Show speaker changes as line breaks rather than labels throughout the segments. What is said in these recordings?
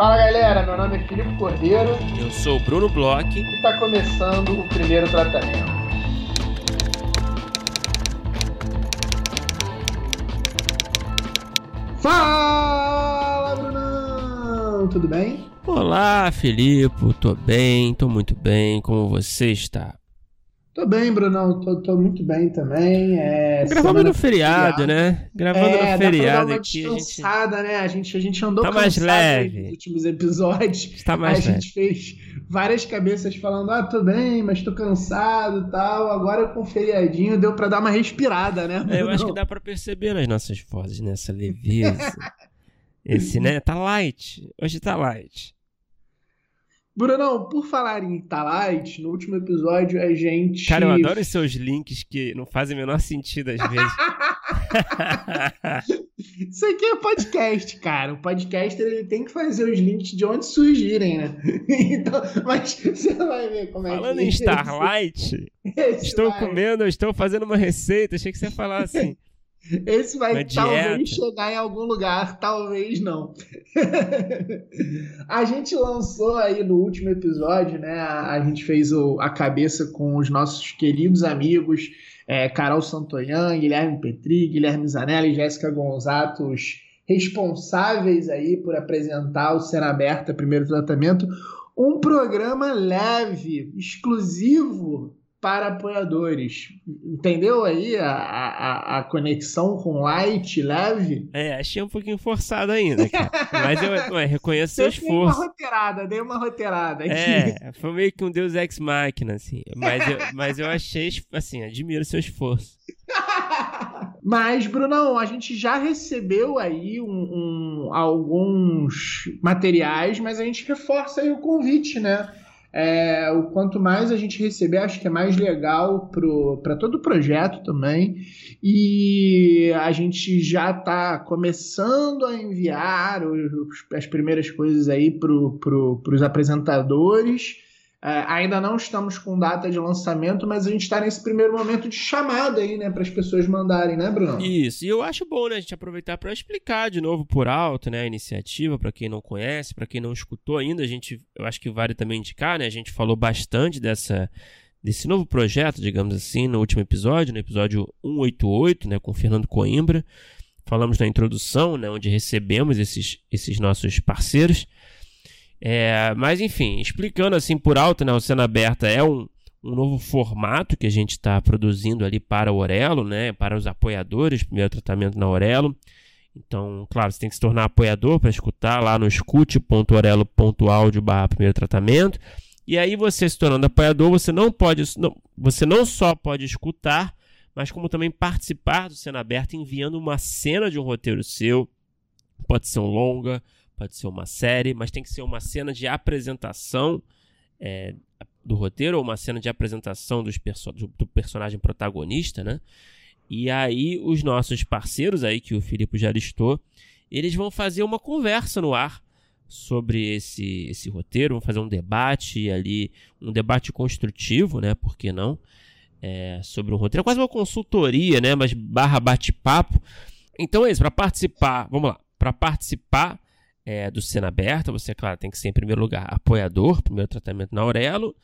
Fala galera, meu nome é Filipe Cordeiro.
Eu sou o Bruno Bloch.
E está começando o primeiro tratamento. Fala, Brunão! Tudo bem?
Olá, Filipe. Tô bem, tô muito bem. Como você está?
Tô bem, Brunão, tô, tô muito bem também. É,
Gravando no feriado, feriado, né? Gravando
é,
no feriado aqui.
A gente... né? A gente, a gente andou
tá mais leve.
nos últimos episódios.
Está mais
a
leve.
gente fez várias cabeças falando: ah, tô bem, mas tô cansado e tal. Agora com o feriadinho deu pra dar uma respirada, né?
É, eu acho que dá pra perceber nas nossas vozes, nessa leveza. Esse, né? Tá light. Hoje tá light.
Brunão, por falar em Talite, no último episódio a gente.
Cara, eu adoro os seus links que não fazem o menor sentido às vezes.
Isso aqui é podcast, cara. O podcaster ele tem que fazer os links de onde surgirem, né? Então, mas você vai ver como é
Falando
que.
em Starlight,
Esse
estou
vai.
comendo, estou fazendo uma receita. Achei que você ia falar assim.
Esse vai
Uma
talvez
dieta.
chegar em algum lugar, talvez não. a gente lançou aí no último episódio, né? A, a gente fez o- a cabeça com os nossos queridos amigos é, Carol Santoyan, Guilherme Petri, Guilherme Zanelli Jéssica Gonzato, os responsáveis aí por apresentar o Cena Aberta Primeiro Tratamento, um programa leve, exclusivo para apoiadores. Entendeu aí a, a, a conexão com light, leve?
É, achei um pouquinho forçado ainda, cara. Mas eu ué, reconheço seu
Eu dei uma
esforço.
roteirada, dei uma roteirada aqui.
É, foi meio que um Deus Ex Machina, assim. Mas eu, mas eu achei, assim, admiro seu esforço.
Mas, Brunão, a gente já recebeu aí um, um- alguns materiais, mas a gente reforça aí o convite, né? É, o quanto mais a gente receber, acho que é mais legal para todo o projeto também. E a gente já está começando a enviar os- as primeiras coisas aí para pro, os apresentadores. É, ainda não estamos com data de lançamento, mas a gente está nesse primeiro momento de chamada aí, né, para as pessoas mandarem, né, Bruno?
Isso, e eu acho bom, né, a gente aproveitar para explicar de novo por alto, né, a iniciativa, para quem não conhece, para quem não escutou ainda, a gente, eu acho que vale também indicar, né, a gente falou bastante dessa desse novo projeto, digamos assim, no último episódio, no episódio 188, né, com Fernando Coimbra. Falamos na introdução, né, onde recebemos esses, esses nossos parceiros. É, mas enfim, explicando assim por alto, né, o Cena Aberta é um, um novo formato que a gente está produzindo ali para o Orelo, né, para os apoiadores, primeiro tratamento na Orelo. Então, claro, você tem que se tornar apoiador para escutar lá no escute.orelo.audio barra primeiro tratamento. E aí você se tornando apoiador, você não pode, não, você não só pode escutar, mas como também participar do Cena Aberta enviando uma cena de um roteiro seu. Pode ser um longa, pode ser uma série, mas tem que ser uma cena de apresentação é, do roteiro ou uma cena de apresentação dos perso do, personagem protagonista, né? E aí os nossos parceiros aí que o Filipe já listou, eles vão fazer uma conversa no ar sobre esse, esse roteiro, vão fazer um debate ali, um debate construtivo, né? Por que não? É, sobre um roteiro, é quase uma consultoria, né? Mas barra bate-papo. Então é isso, para participar, vamos lá, para participar é, do Cena Aberta, você, claro, tem que ser em primeiro lugar apoiador, primeiro tratamento na Aurelo,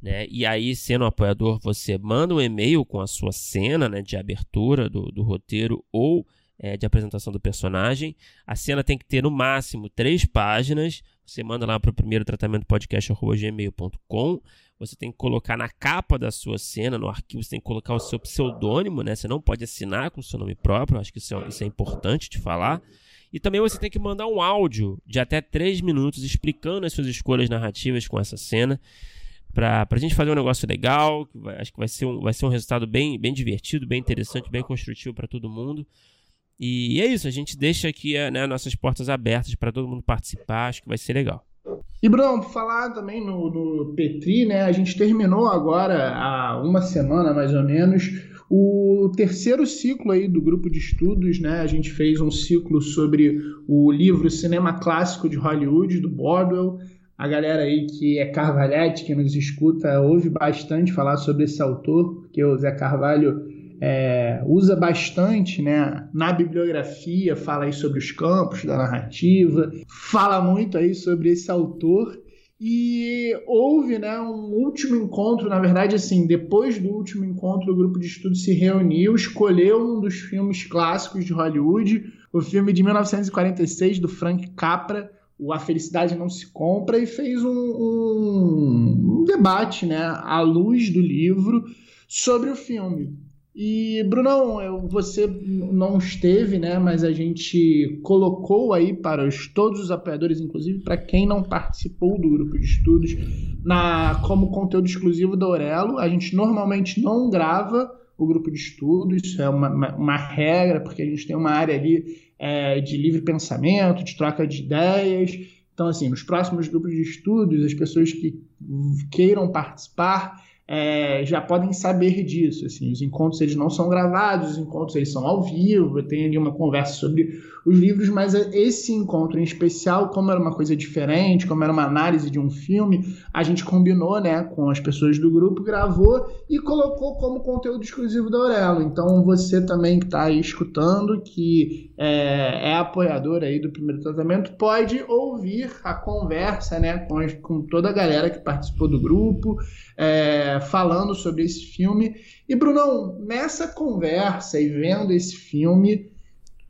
né? E aí, sendo um apoiador, você manda um e-mail com a sua cena né, de abertura do, do roteiro ou é, de apresentação do personagem. A cena tem que ter no máximo três páginas. Você manda lá para o primeiro tratamento podcast.gmail.com. Você tem que colocar na capa da sua cena, no arquivo, você tem que colocar o seu pseudônimo, né? Você não pode assinar com o seu nome próprio, acho que isso é, isso é importante de falar. E também você tem que mandar um áudio de até 3 minutos explicando as suas escolhas narrativas com essa cena. Pra, pra gente fazer um negócio legal, que vai- acho que vai ser um, vai ser um resultado bem, bem divertido, bem interessante, bem construtivo para todo mundo. E é isso, a gente deixa aqui eh, né, nossas portas abertas para todo mundo participar, acho que vai ser legal.
E, Bruno, por falar também no, no Petri, né? A gente terminou agora, há uma semana mais ou menos, o terceiro ciclo aí do grupo de estudos, né? A gente fez um ciclo sobre o livro Cinema Clássico de Hollywood, do Bordwell. A galera aí que é Carvalhete, que nos escuta, ouve bastante falar sobre esse autor, porque o Zé Carvalho é, usa bastante né, na bibliografia, fala aí sobre os campos da narrativa, fala muito aí sobre esse autor. E houve né, um último encontro, na verdade, assim, depois do último encontro, o grupo de estudo se reuniu, escolheu um dos filmes clássicos de Hollywood, o filme de 1946 do Frank Capra, o A Felicidade Não Se Compra, e fez um, um, um debate né, à luz do livro sobre o filme. E, Brunão, você não esteve, né? Mas a gente colocou aí para os, todos os apoiadores, inclusive para quem não participou do grupo de estudos, na, como conteúdo exclusivo da Aurelo. A gente normalmente não grava o grupo de estudos, isso é uma, uma, uma regra, porque a gente tem uma área ali é, de livre pensamento, de troca de ideias. Então, assim, nos próximos grupos de estudos, as pessoas que queiram participar é, já podem saber disso. Assim, os encontros eles não são gravados, os encontros eles são ao vivo, tem ali uma conversa sobre os livros, mas esse encontro em especial, como era uma coisa diferente, como era uma análise de um filme, a gente combinou né, com as pessoas do grupo, gravou e colocou como conteúdo exclusivo da Aurelo. Então você também que está aí escutando, que é, é, apoiador aí do primeiro tratamento, pode ouvir a conversa né, com, com toda a galera que participou do grupo, é, falando sobre esse filme. E Brunão, nessa conversa e vendo esse filme,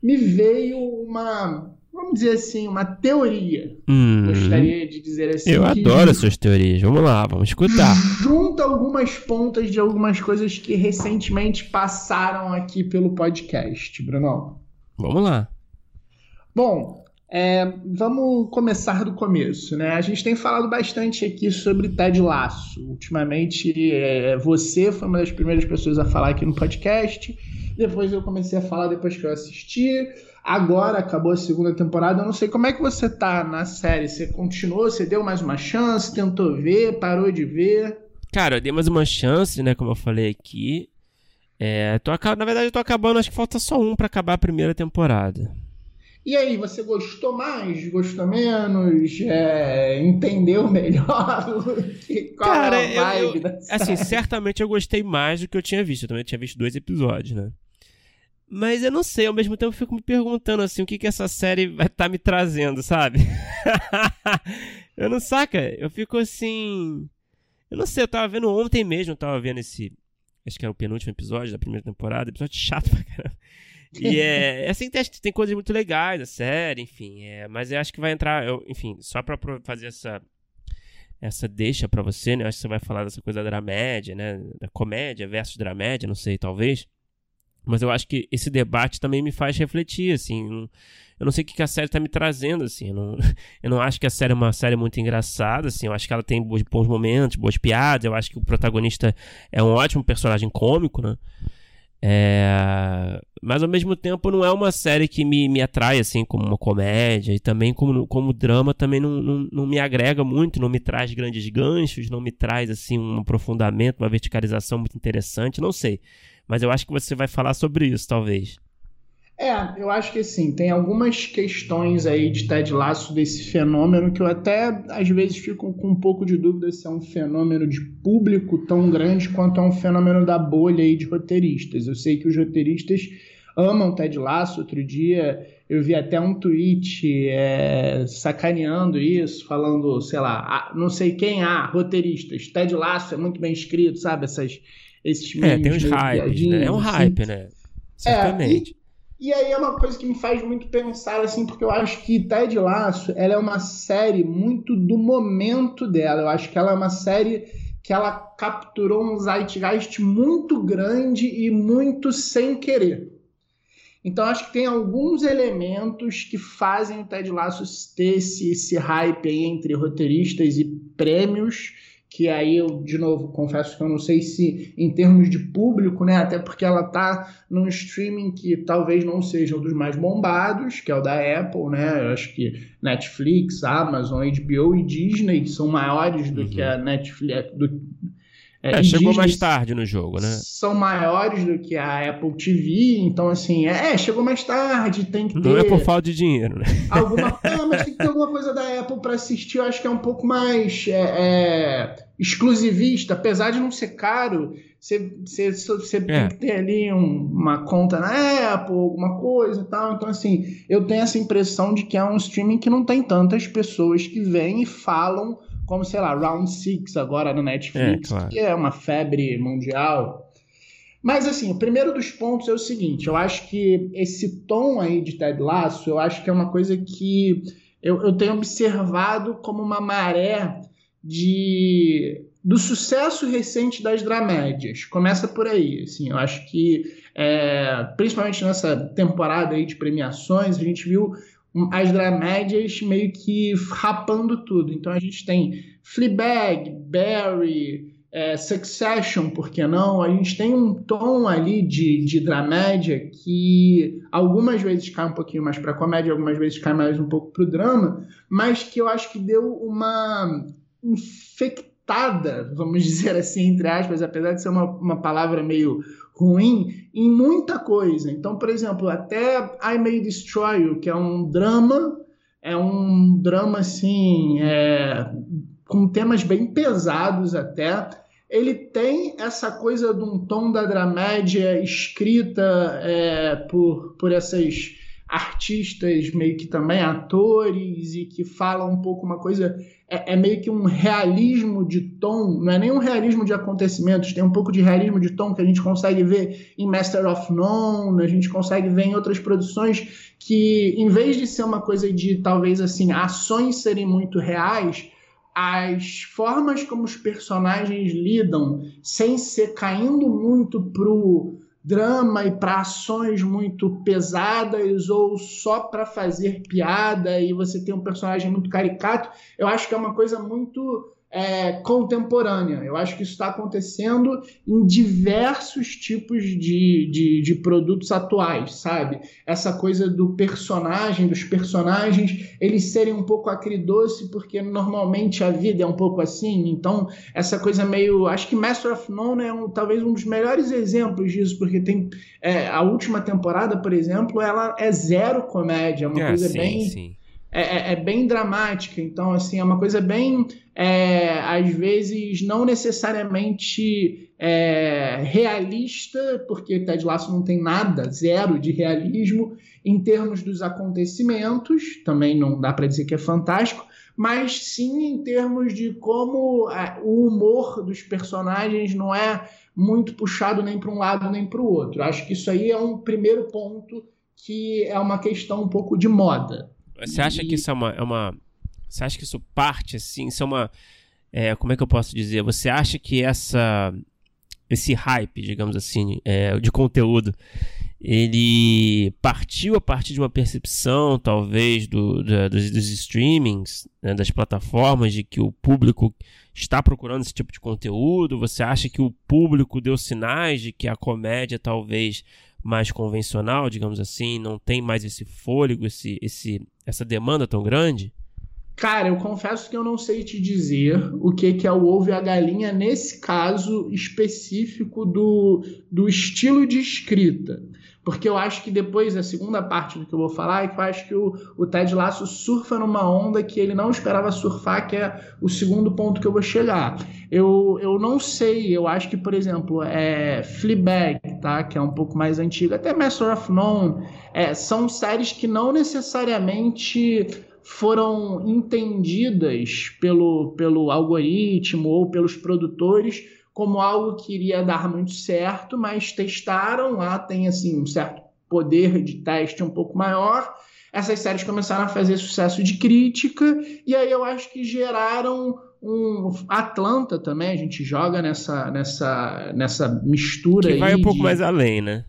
me veio uma, vamos dizer assim, uma teoria.
Hum,
Gostaria de dizer assim.
Eu adoro as suas teorias. Vamos lá, vamos escutar.
Junta algumas pontas de algumas coisas que recentemente passaram aqui pelo podcast, Bruno.
Vamos lá.
Bom, é, vamos começar do começo, né? A gente tem falado bastante aqui sobre Ted Laço. Ultimamente, é, você foi uma das primeiras pessoas a falar aqui no podcast. Depois eu comecei a falar depois que eu assisti. Agora acabou a segunda temporada. Eu não sei como é que você tá na série. Você continuou? Você deu mais uma chance? Tentou ver? Parou de ver?
Cara, eu dei mais uma chance, né? Como eu falei aqui. É, tô, na verdade, eu tô acabando. Acho que falta só um para acabar a primeira temporada.
E aí, você gostou mais? Gostou menos? É, entendeu melhor? Qual
Cara,
é a vibe
eu, eu, assim, certamente eu gostei mais do que eu tinha visto. Eu também tinha visto dois episódios, né? Mas eu não sei, ao mesmo tempo eu fico me perguntando assim, o que, que essa série vai estar tá me trazendo, sabe? eu não saca, eu fico assim. Eu não sei, eu tava vendo ontem mesmo, eu tava vendo esse. Acho que era o penúltimo episódio da primeira temporada, episódio chato pra caramba. E é, é assim, tem, tem coisas muito legais da série, enfim. É, mas eu acho que vai entrar, eu, enfim, só pra fazer essa essa deixa para você, né? Eu acho que você vai falar dessa coisa da dramédia, né? Da comédia versus dramédia, não sei, talvez. Mas eu acho que esse debate também me faz refletir, assim. eu não sei o que a série tá me trazendo, assim. Eu não, eu não acho que a série é uma série muito engraçada, assim. Eu acho que ela tem bons, bons momentos, boas piadas. Eu acho que o protagonista é um ótimo personagem cômico, né? É... Mas ao mesmo tempo não é uma série que me, me atrai assim como uma comédia e também como, como drama também não, não, não me agrega muito, não me traz grandes ganchos, não me traz assim um aprofundamento, uma verticalização muito interessante, não sei. Mas eu acho que você vai falar sobre isso, talvez.
É, eu acho que sim, tem algumas questões aí de Ted Lasso desse fenômeno que eu até às vezes fico com um pouco de dúvida se é um fenômeno de público tão grande quanto é um fenômeno da bolha aí de roteiristas. Eu sei que os roteiristas amam Ted Lasso. Outro dia eu vi até um tweet é, sacaneando isso, falando, sei lá, não sei quem há, ah, roteiristas. Ted Lasso é muito bem escrito, sabe? Essas esses
É, tem uns hypes, né? É um assim. hype, né? Certamente.
É, e, e, aí é uma coisa que me faz muito pensar, assim, porque eu acho que Ted Lasso, ela é uma série muito do momento dela. Eu acho que ela é uma série que ela capturou um zeitgeist muito grande e muito sem querer. Então acho que tem alguns elementos que fazem o Ted Lasso ter esse, esse hype aí entre roteiristas e prêmios que aí eu, de novo, confesso que eu não sei se em termos de público, né, até porque ela tá num streaming que talvez não seja um dos mais bombados, que é o da Apple, né, eu acho que Netflix, Amazon, HBO e Disney são maiores do uhum. que a Netflix, do,
é, é chegou mais tarde no jogo, né?
São maiores do que a Apple TV, então assim, é, é chegou mais tarde, tem que ter.
Não é por falta de dinheiro, né?
Alguma, é, mas tem que ter alguma coisa da Apple para assistir, eu acho que é um pouco mais. É, é, exclusivista, apesar de não ser caro, você, você, você é. tem que ter ali um, uma conta na Apple, alguma coisa e tal. Então, assim, eu tenho essa impressão de que é um streaming que não tem tantas pessoas que vêm e falam, como, sei lá, Round Six agora no Netflix, é, claro. que é uma febre mundial. Mas, assim, o primeiro dos pontos é o seguinte: eu acho que esse tom aí de Ted Lasso, eu acho que é uma coisa que eu, eu tenho observado como uma maré de do sucesso recente das dramédias. Começa por aí, assim, eu acho que é, principalmente nessa temporada aí de premiações, a gente viu as dramédias meio que rapando tudo. Então a gente tem Fleabag, Barry, é, Succession, por que não? A gente tem um tom ali de, de dramédia que algumas vezes cai um pouquinho mais para comédia, algumas vezes cai mais um pouco para o drama, mas que eu acho que deu uma infectada, vamos dizer assim, entre aspas, apesar de ser uma, uma palavra meio ruim, em muita coisa. Então, por exemplo, até I May Destroy You, que é um drama, é um drama assim, é, com temas bem pesados até. Ele tem essa coisa de um tom da dramédia escrita é, por, por essas artistas meio que também atores e que falam um pouco uma coisa é, é, meio que um realismo de tom, não é nem um realismo de acontecimentos, tem um pouco de realismo de tom que a gente consegue ver em Master of None, a gente consegue ver em outras produções que, em vez de ser uma coisa de talvez assim, ações serem muito reais, as formas como os personagens lidam, sem ser caindo muito pro drama e para ações muito pesadas ou só para fazer piada e você tem um personagem muito caricato, eu acho que é uma coisa muito é, contemporânea. Eu acho que isso está acontecendo em diversos tipos de, de, de, produtos atuais, sabe? Essa coisa do personagem, dos personagens, eles serem um pouco acridoce, porque normalmente a vida é um pouco assim. Então, essa coisa meio. Acho que Master of None é um, talvez um dos melhores exemplos disso, porque tem. É, a última temporada, por exemplo, ela é zero comédia, é uma é, coisa sim, bem. Sim é, é, é, bem dramática. Então, assim, é uma coisa bem, é, às vezes, não necessariamente é, realista, porque Ted Lasso não tem nada, zero de realismo em termos dos acontecimentos. Também não dá para dizer que é fantástico, mas sim em termos de como é, o humor dos personagens não é muito puxado nem para um lado nem para o outro. Acho que isso aí é um primeiro ponto que é uma questão um pouco de moda.
Você acha que isso é uma, é uma. Você acha que isso parte, assim? Isso é uma. É, como é que eu posso dizer? Você acha que essa. Esse hype, digamos assim, é, de conteúdo, ele partiu a partir de uma percepção, talvez, do, da, dos, dos, streamings, né, das plataformas, de que o público está procurando esse tipo de conteúdo? Você acha que o público deu sinais de que a comédia talvez mais convencional, digamos assim, não tem mais esse fôlego, esse, esse, essa demanda tão grande?
Cara, eu confesso que eu não sei te dizer o que, que é o ovo e a galinha nesse caso específico do, do estilo de escrita. Porque eu acho que depois, a segunda parte do que eu vou falar, é que eu acho que o, o Ted Lasso surfa numa onda que ele não esperava surfar, que é o segundo ponto que eu vou chegar. Eu, eu não sei, eu acho que, por exemplo, é Fleabag, tá? que é um pouco mais antiga, até Master of None, é, são séries que não necessariamente foram entendidas pelo, pelo algoritmo ou pelos produtores como algo que iria dar muito certo, mas testaram lá, tem assim um certo poder de teste um pouco maior. Essas séries começaram a fazer sucesso de crítica e aí eu acho que geraram um Atlanta também, a gente joga nessa nessa nessa mistura
que vai um pouco de... mais além, né?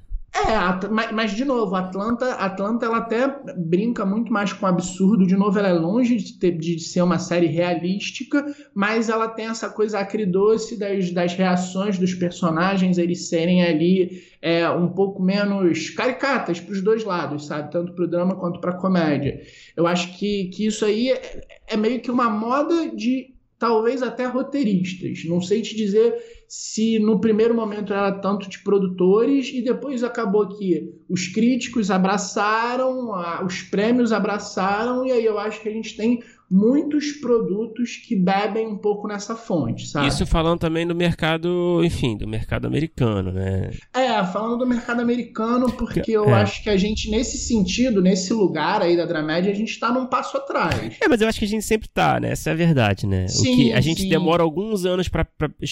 É, mas, de novo, Atlanta, Atlanta ela até brinca muito mais com o absurdo. De novo, ela é longe de, ter, de ser uma série realística, mas ela tem essa coisa acridoce das, das reações dos personagens, eles serem ali é, um pouco menos caricatas para os dois lados, sabe? Tanto para o drama quanto para a comédia. Eu acho que, que isso aí é, é meio que uma moda de talvez até roteiristas. Não sei te dizer se no primeiro momento era tanto de produtores e depois acabou que os críticos abraçaram, os prêmios abraçaram, e aí eu acho que a gente tem muitos produtos que bebem um pouco nessa fonte, sabe?
Isso falando também do mercado, enfim, do mercado americano, né?
É, falando do mercado americano, porque eu é. acho que a gente, nesse sentido, nesse lugar aí da Dramédia, a gente está num passo atrás.
É, mas eu acho que a gente sempre tá, né? Essa é a verdade, né? Sim, o que a gente sim. demora alguns anos para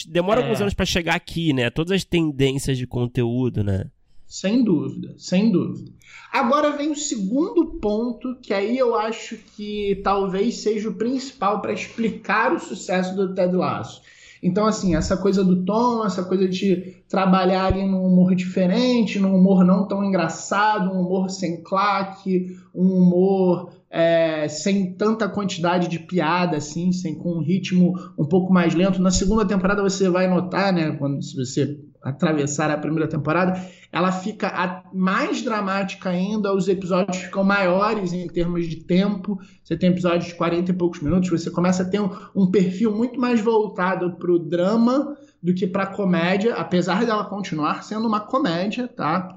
demora é. alguns anos para chegar aqui, né? Todas as tendências de conteúdo, né?
Sem dúvida, sem dúvida. Agora vem o segundo ponto, que aí eu acho que talvez seja o principal para explicar o sucesso do Ted Lasso. Então, assim, essa coisa do tom, essa coisa de trabalhar ali num humor diferente, num humor não tão engraçado, um humor sem claque, um humor é, sem tanta quantidade de piada, assim, sem, com um ritmo um pouco mais lento. Na segunda temporada você vai notar, né, quando se você atravessar a primeira temporada, ela fica mais dramática ainda, os episódios ficam maiores em termos de tempo. Você tem episódios de 40 e poucos minutos, você começa a ter um, um perfil muito mais voltado para o drama do que para a comédia, apesar dela continuar sendo uma comédia, tá?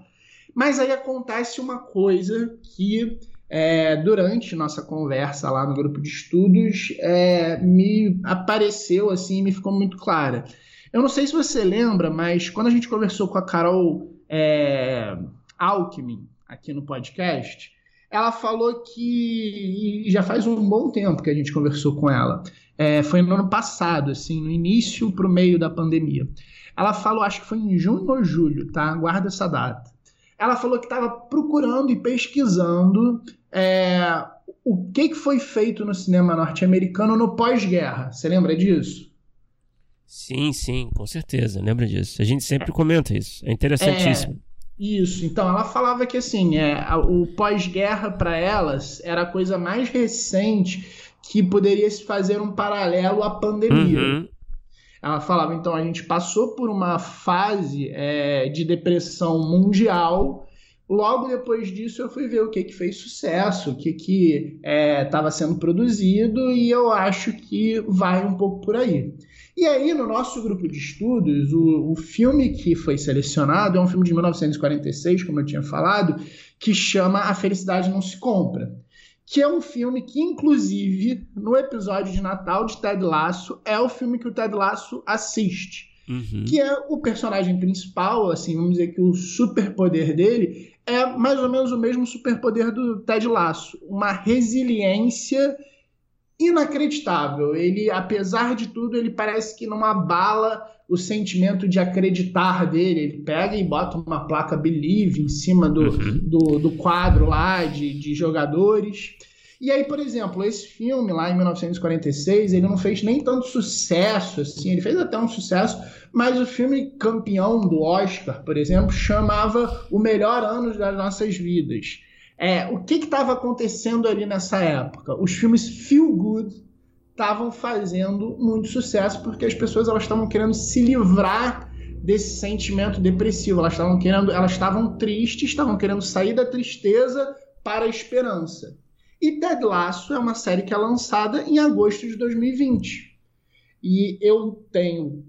Mas aí acontece uma coisa que é, durante nossa conversa lá no grupo de estudos é, me apareceu assim, me ficou muito clara. Eu não sei se você lembra, mas quando a gente conversou com a Carol é, Alckmin aqui no podcast, ela falou que já faz um bom tempo que a gente conversou com ela. É, foi no ano passado, assim, no início para o meio da pandemia. Ela falou, acho que foi em junho ou julho, tá? Guarda essa data. Ela falou que estava procurando e pesquisando é, o que, que foi feito no cinema norte-americano no pós-guerra. Você lembra disso?
Sim, sim, com certeza, lembra disso. A gente sempre comenta isso. É interessantíssimo.
É, isso. Então, ela falava que assim, é, o pós-guerra para elas era a coisa mais recente que poderia se fazer um paralelo à pandemia. Uhum. Ela falava, então, a gente passou por uma fase é, de depressão mundial. Logo depois disso, eu fui ver o que, que fez sucesso, o que estava é, sendo produzido, e eu acho que vai um pouco por aí. E aí, no nosso grupo de estudos, o, o filme que foi selecionado é um filme de 1946, como eu tinha falado, que chama A Felicidade Não Se Compra. Que é um filme que, inclusive, no episódio de Natal de Ted Lasso, é o filme que o Ted Lasso assiste. Uhum. Que é o personagem principal, assim, vamos dizer que o superpoder dele é mais ou menos o mesmo superpoder do Ted Lasso. Uma resiliência inacreditável. Ele, apesar de tudo, ele parece que não abala o sentimento de acreditar dele. Ele pega e bota uma placa Believe em cima do, uhum. do, do, quadro lá de, de jogadores. E aí, por exemplo, esse filme lá em 1946, ele não fez nem tanto sucesso assim, ele fez até um sucesso, mas o filme campeão do Oscar, por exemplo, chamava O Melhor Ano das Nossas Vidas. É, o que estava acontecendo ali nessa época? Os filmes feel good estavam fazendo muito sucesso porque as pessoas elas estavam querendo se livrar desse sentimento depressivo. Elas estavam querendo, elas estavam tristes, estavam querendo sair da tristeza para a esperança. E Ted Lasso é uma série que é lançada em agosto de 2020. E eu tenho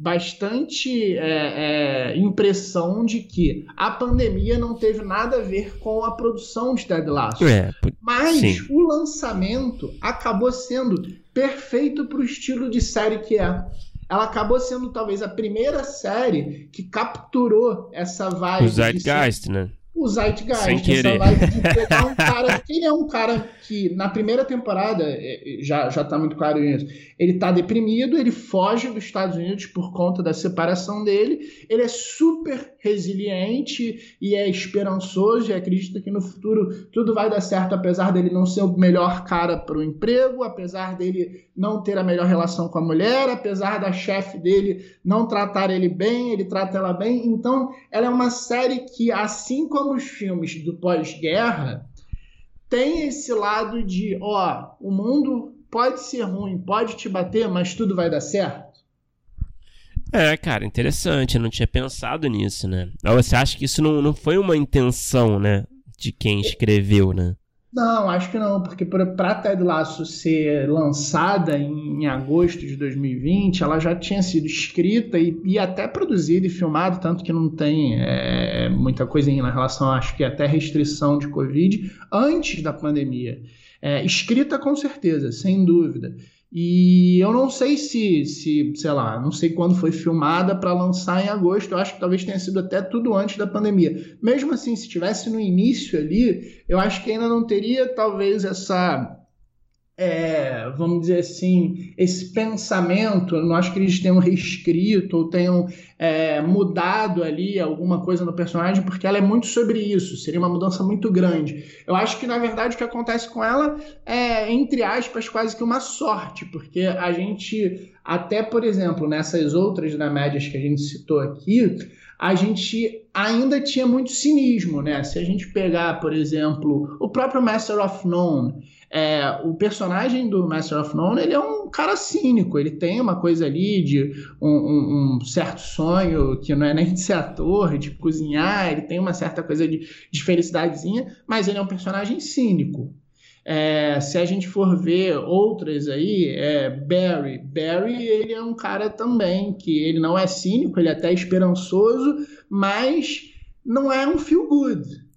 bastante é, é, impressão de que a pandemia não teve nada a ver com a produção de Ted Lasso. É, Mas sim. o lançamento acabou sendo perfeito para o estilo de série que é. Ela acabou sendo talvez a primeira série que capturou essa vibe. O
Zeitgeist, né?
O Zeitgeist. Sem querer. Um cara. Ele é um cara que, na primeira temporada, é, é, já, já tá muito claro isso. Ele tá deprimido, ele foge dos Estados Unidos por conta da separação dele. Ele é super resiliente e é esperançoso e acredita que no futuro tudo vai dar certo, apesar dele não ser o melhor cara para o emprego, apesar dele não ter a melhor relação com a mulher, apesar da chefe dele não tratar ele bem, ele trata ela bem. Então, ela é uma série que, assim como os filmes do pós-guerra, tem esse lado de, ó, o mundo pode ser ruim, pode te bater, mas tudo vai dar certo.
É, cara, interessante. Eu não tinha pensado nisso, né? Ou você acha que isso não, não foi uma intenção, né? De quem escreveu, né?
Não, acho que não, porque para Ted Lasso ser lançada em, em, agosto de 2020, ela já tinha sido escrita e, e até produzida e filmada, tanto que não tem é, muita coisa em relação, acho que até restrição de Covid, antes da pandemia. É, escrita com certeza, sem dúvida. E eu não sei se, se sei lá, não sei quando foi filmada para lançar em agosto. Eu acho que talvez tenha sido até tudo antes da pandemia. Mesmo assim, se tivesse no início ali, eu acho que ainda não teria talvez essa é, vamos dizer assim, esse pensamento, não acho que eles tenham reescrito ou tenham é, mudado ali alguma coisa no personagem, porque ela é muito sobre isso, seria uma mudança muito grande. Eu acho que, na verdade, o que acontece com ela é, entre aspas, quase que uma sorte, porque a gente, até por exemplo, nessas outras dramédias que a gente citou aqui, a gente ainda tinha muito cinismo, né? Se a gente pegar, por exemplo, o próprio Master of None, é, o personagem do Master of None ele é um cara cínico, ele tem uma coisa ali de um, um, um, certo sonho que não é nem de ser ator, de cozinhar, ele tem uma certa coisa de, de felicidadezinha, mas ele é um personagem cínico. É, se a gente for ver outras aí, é Barry. Barry, ele é um cara também que ele não é cínico, ele é até esperançoso, mas não é um feel good.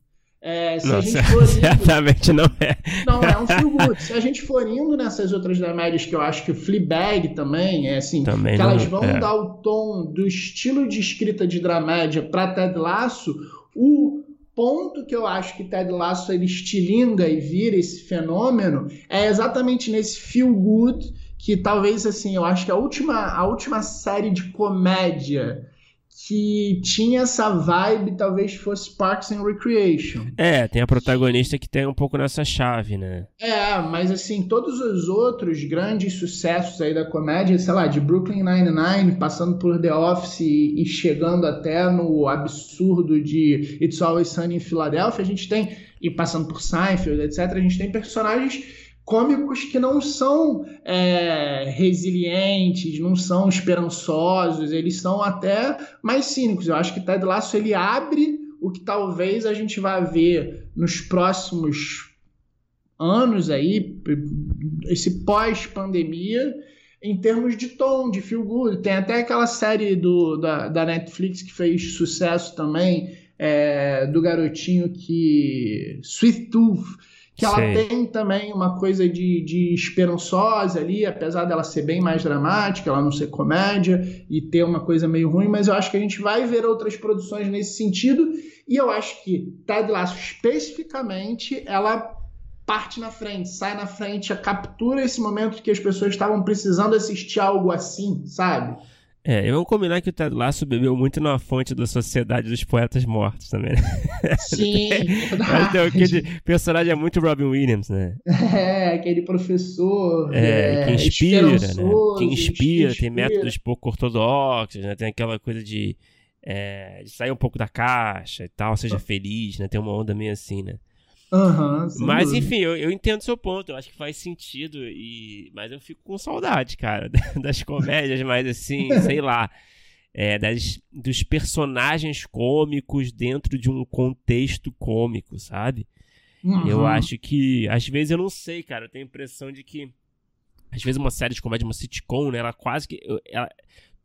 É, se não, a gente for indo, certamente não é.
Não, é um feel good. Se a gente for indo nessas outras dramédias que eu acho que o Fleabag também, é assim, também que elas vão é. dar o tom do estilo de escrita de dramédia para Ted Lasso, o ponto que eu acho que Ted Lasso ele estilinga e vira esse fenômeno é exatamente nesse feel good que talvez assim, eu acho que a última a última série de comédia que tinha essa vibe, talvez fosse Parks and Recreation.
É, tem a protagonista que tem um pouco nessa chave, né?
É, mas assim, todos os outros grandes sucessos aí da comédia, sei lá, de Brooklyn Nine-Nine, passando por The Office e, e chegando até no absurdo de It's Always Sunny em Filadélfia, a gente tem, e passando por Seinfeld, etc., a gente tem personagens cômicos que não são é, resilientes, não são esperançosos, eles são até mais cínicos. Eu acho que Ted Lasso ele abre o que talvez a gente vá ver nos próximos anos aí, esse pós-pandemia, em termos de tom, de feel good. Tem até aquela série do, da, da Netflix que fez sucesso também, é, do garotinho que... Sweet Tooth, que ela Sei. tem também uma coisa de, de esperançosa ali, apesar dela ser bem mais dramática, ela não ser comédia e ter uma coisa meio ruim, mas eu acho que a gente vai ver outras produções nesse sentido, e eu acho que Ted Lasso especificamente, ela parte na frente, sai na frente, captura esse momento que as pessoas estavam precisando assistir algo assim, sabe?
É, eu vou combinar que o Ted Lasso bebeu muito na fonte da Sociedade dos Poetas Mortos também, né?
Sim,
Mas tem aquele personagem é muito Robin Williams, né?
É, aquele professor
é, é, que inspira, né? Que inspira, inspira, tem métodos pouco ortodoxos, né? Tem aquela coisa de, é, de sair um pouco da caixa e tal, seja feliz, né? Tem uma onda meio assim, né?
Uhum,
mas enfim, eu, eu entendo seu ponto, eu acho que faz sentido, e mas eu fico com saudade, cara, das comédias, mas assim, sei lá, é, das, dos personagens cômicos dentro de um contexto cômico, sabe? Uhum. Eu acho que, às vezes, eu não sei, cara, eu tenho a impressão de que, às vezes, uma série de comédia, uma sitcom, né, ela quase que, ela,